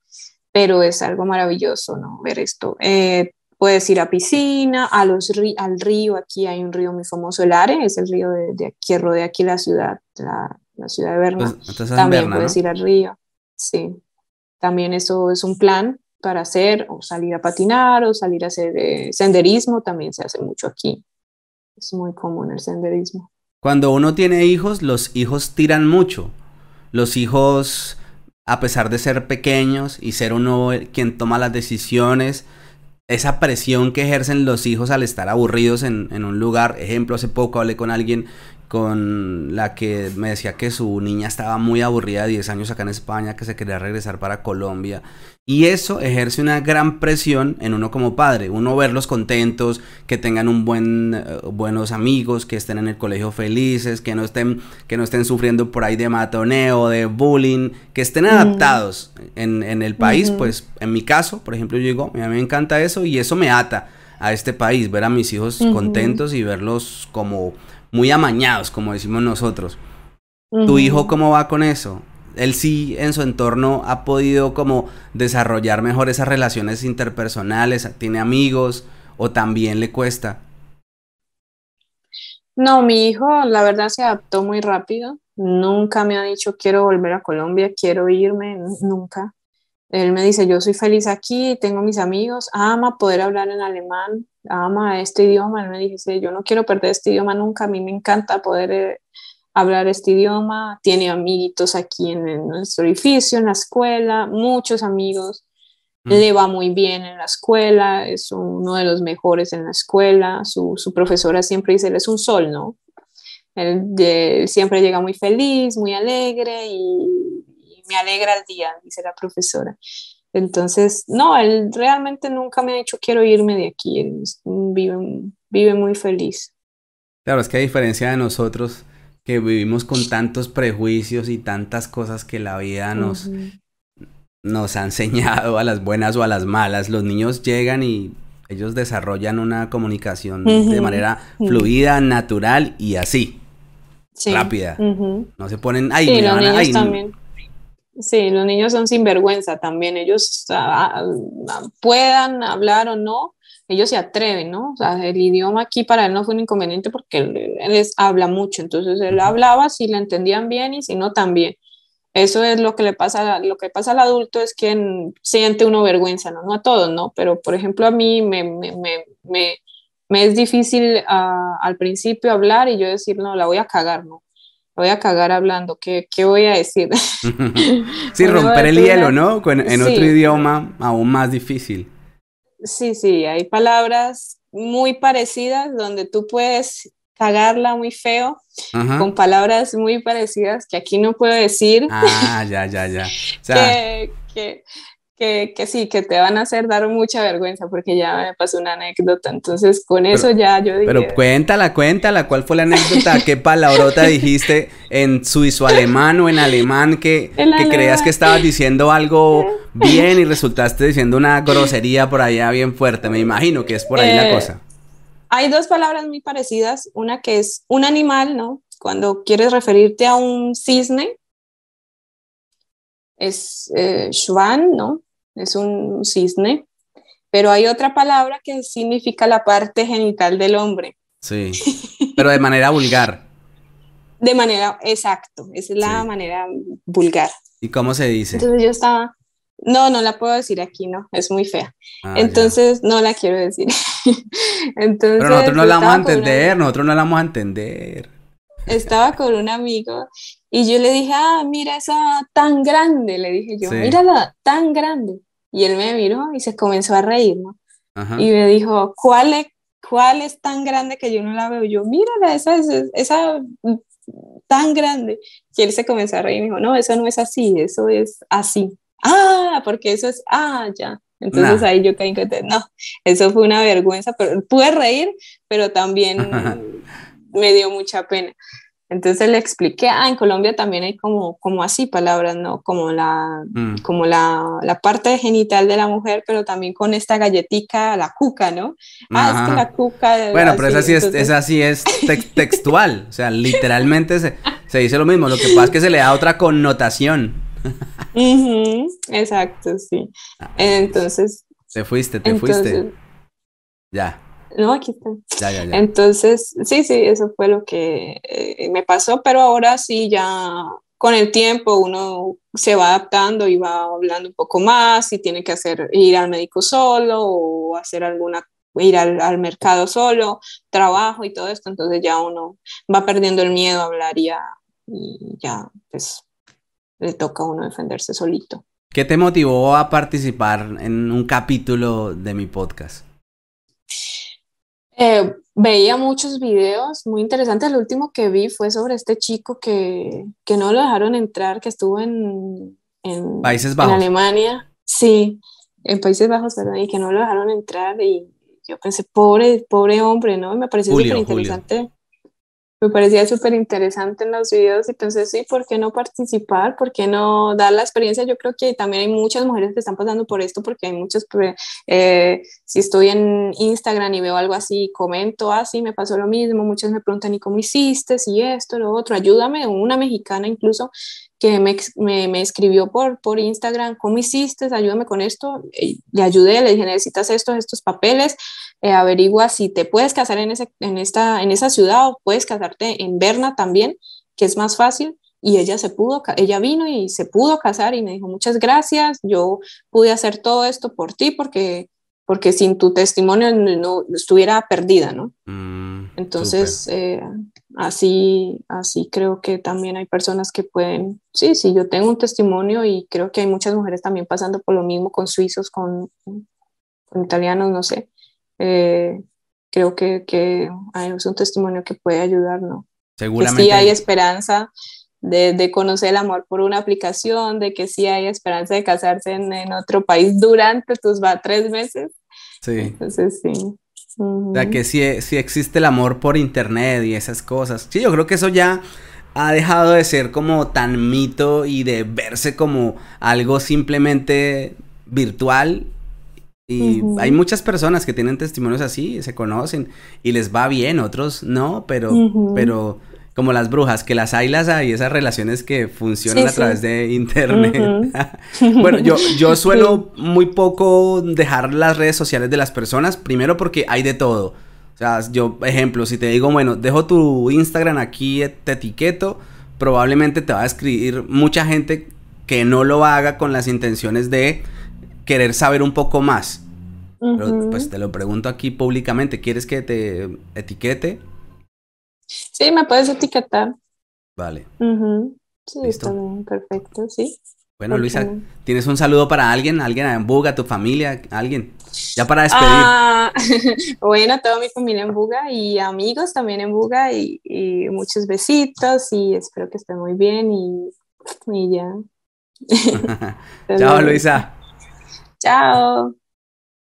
pero es algo maravilloso, ¿no? Ver esto. Eh, puedes ir a piscina, a los al río, aquí hay un río muy famoso, el Are, es el río de, de que rodea aquí la ciudad, la, la ciudad de Berna. Pues, También puedes ir al río, sí. También eso es un plan para hacer, o salir a patinar, o salir a hacer eh, senderismo, también se hace mucho aquí. Es muy común el senderismo. Cuando uno tiene hijos, los hijos tiran mucho. Los hijos a pesar de ser pequeños y ser uno quien toma las decisiones, esa presión que ejercen los hijos al estar aburridos en, un lugar. Ejemplo, hace poco hablé con alguien con la que me decía que su niña estaba muy aburrida de 10 años acá en España, que se quería regresar para Colombia. Y eso ejerce una gran presión en uno como padre, uno verlos contentos, que tengan un buen, eh, buenos amigos, que estén en el colegio felices, que no estén, que no estén sufriendo por ahí de matoneo, de bullying, que estén adaptados en, en, el país, pues en mi caso, por ejemplo, yo digo, a mí me encanta eso y eso me ata a este país, ver a mis hijos contentos y verlos como muy amañados, como decimos nosotros. ¿Tu hijo cómo va con eso? Él sí en su entorno ha podido como desarrollar mejor esas relaciones interpersonales, tiene amigos o también le cuesta. No, mi hijo la verdad se adaptó muy rápido. Nunca me ha dicho quiero volver a Colombia, quiero irme, nunca. Él me dice, yo soy feliz aquí, tengo mis amigos, ama poder hablar en alemán, ama este idioma. Él me dice, yo no quiero perder este idioma nunca, a mí me encanta poder eh, hablar este idioma. Tiene amiguitos aquí en, nuestro edificio, en la escuela, muchos amigos. Mm. Le va muy bien en la escuela, es uno de los mejores en la escuela. Su, su profesora siempre dice, él es un sol, ¿no? Él, siempre llega muy feliz, muy alegre y, me alegra el día, dice la profesora. Entonces, no, él realmente nunca me ha dicho quiero irme de aquí, él vive, vive muy feliz. Claro, es que a diferencia de nosotros, que vivimos con tantos prejuicios y tantas cosas que la vida nos, nos ha enseñado a las buenas o a las malas, los niños llegan y ellos desarrollan una comunicación de manera fluida, natural y así rápida. No se ponen, ay, sí, los niños también. Sí, los niños son sinvergüenza también. Ellos ah, puedan hablar o no, ellos se atreven, ¿no? O sea, el idioma aquí para él no fue un inconveniente porque él, les habla mucho. Entonces él hablaba si le entendían bien y si no también. Eso es lo que le pasa, lo que pasa al adulto es que siente uno vergüenza, ¿no? No a todos, ¿no? Pero por ejemplo a mí me, me, me me es difícil ah, al principio hablar y yo decir, no, la voy a cagar, ¿no? Voy a cagar hablando, ¿qué, qué voy a decir? sí, romper el hielo, ¿no? en otro idioma aún más difícil. Sí, sí, hay palabras muy parecidas donde tú puedes cagarla muy feo con palabras muy parecidas que aquí no puedo decir. Ah, ya, ya, ya. que, que, que, que, sí, que te van a hacer dar mucha vergüenza porque ya me pasó una anécdota. Entonces, con eso ya yo dije. Pero cuéntala, cuéntala, ¿cuál fue la anécdota? ¿Qué palabrota dijiste en suizo alemán o en alemán que, que creías que estabas diciendo algo bien y resultaste diciendo una grosería por allá bien fuerte? Me imagino que es por ahí la eh, cosa. Hay dos palabras muy parecidas. Una que es un animal, ¿no? Cuando quieres referirte a un cisne, es eh, schwan, ¿no? Es un cisne, pero hay otra palabra que significa la parte genital del hombre. Sí, pero de manera vulgar. De manera, exacto, esa es la manera vulgar. ¿Y cómo se dice? Entonces yo estaba, no, no la puedo decir aquí, no, es muy fea. Ah, Entonces no la quiero decir. Entonces, pero nosotros no la vamos a entender, nosotros no la vamos a entender. Estaba con un amigo y yo le dije, ah, mira esa tan grande, le dije yo, mírala tan grande. Y él me miró y se comenzó a reír, ¿no? Y me dijo, ¿cuál es, ¿cuál es tan grande que yo no la veo? yo, mírala, esa, esa tan grande. Y él se comenzó a reír y me dijo, no, eso no es así, eso es así. Ah, porque eso es, ah, ya. Entonces ahí yo caí en no, eso fue una vergüenza, pero pude reír, pero también me dio mucha pena. Entonces le expliqué, ah, en Colombia también hay como, como así palabras, ¿no? Como, la, mm. como la, la, parte genital de la mujer, pero también con esta galletica, la cuca, ¿no? Ah, es que la cuca... Bueno, pero esa sí es, esa sí es textual, o sea, literalmente se, se, dice lo mismo, lo que pasa es que se le da otra connotación. exacto, sí. Ah, entonces... Te fuiste, te fuiste. Ya. No, aquí está. Entonces, sí, sí, eso fue lo que eh, me pasó, pero ahora sí, ya con el tiempo uno se va adaptando y va hablando un poco más y tiene que hacer, ir al médico solo o hacer alguna, ir al, mercado solo, trabajo y todo esto, entonces ya uno va perdiendo el miedo a hablar y ya, y ya pues le toca a uno defenderse solito. ¿Qué te motivó a participar en un capítulo de mi podcast? Eh, veía muchos videos muy interesantes. El último que vi fue sobre este chico que, que no lo dejaron entrar, que estuvo en, en, Países Bajos. en Alemania. Sí, en Países Bajos, perdón, y que no lo dejaron entrar. Y yo pensé, pobre, pobre hombre, ¿no? me pareció súper interesante me parecía súper interesante en los videos pensé, sí, ¿por qué no participar? ¿Por qué no dar la experiencia? Yo creo que también hay muchas mujeres que están pasando por esto porque hay muchos, eh, si estoy en Instagram y veo algo así, comento, así, ah, me pasó lo mismo, muchas me preguntan, ¿y cómo hiciste? Si esto, lo otro, ayúdame, una mexicana incluso que me, me, me, escribió por, por Instagram, ¿cómo hiciste? Ayúdame con esto. Le ayudé, le dije, necesitas estos, estos papeles, eh, averigua si te puedes casar en, ese, en, esta, en esa ciudad o puedes casarte en Berna también, que es más fácil. y ella se pudo, ella vino y se pudo casar y me dijo muchas gracias, yo pude hacer todo esto por ti porque, porque sin tu testimonio no, estuviera perdida, ¿no? Mm, Entonces, eh, así, así creo que también hay personas que pueden, sí, sí, yo tengo un testimonio y creo que hay muchas mujeres también pasando por lo mismo con suizos, con, con italianos, no sé. Eh, creo que, que es un testimonio que puede ayudar, ¿no? Seguramente. Que sí hay esperanza de, de, conocer el amor por una aplicación, de que sí hay esperanza de casarse en, en otro país durante tus va tres meses. Sí. Entonces, sí. O sea, que sí, sí existe el amor por internet y esas cosas. Sí, yo creo que eso ya ha dejado de ser como tan mito y de verse como algo simplemente virtual y hay muchas personas que tienen testimonios así, se conocen y les va bien, otros no, pero, pero como las brujas, que las hay, las hay, esas relaciones que funcionan a través de internet. bueno, yo, yo suelo muy poco dejar las redes sociales de las personas, primero porque hay de todo. O sea, yo, ejemplo, si te digo, bueno, dejo tu Instagram aquí, te etiqueto, probablemente te va a escribir mucha gente que no lo haga con las intenciones de querer saber un poco más. Pero pues te lo pregunto aquí públicamente, ¿quieres que te etiquete? Sí, me puedes etiquetar. Vale. Sí, está bien, perfecto, sí. Bueno, Luisa, ¿tienes un saludo para alguien? ¿Alguien en Buga, tu familia? ¿Alguien? Ya para despedir. Ah, bueno, toda mi familia en Buga y amigos también en Buga y, muchos besitos y espero que estén muy bien y, y ya. Chao, Luisa. Chao.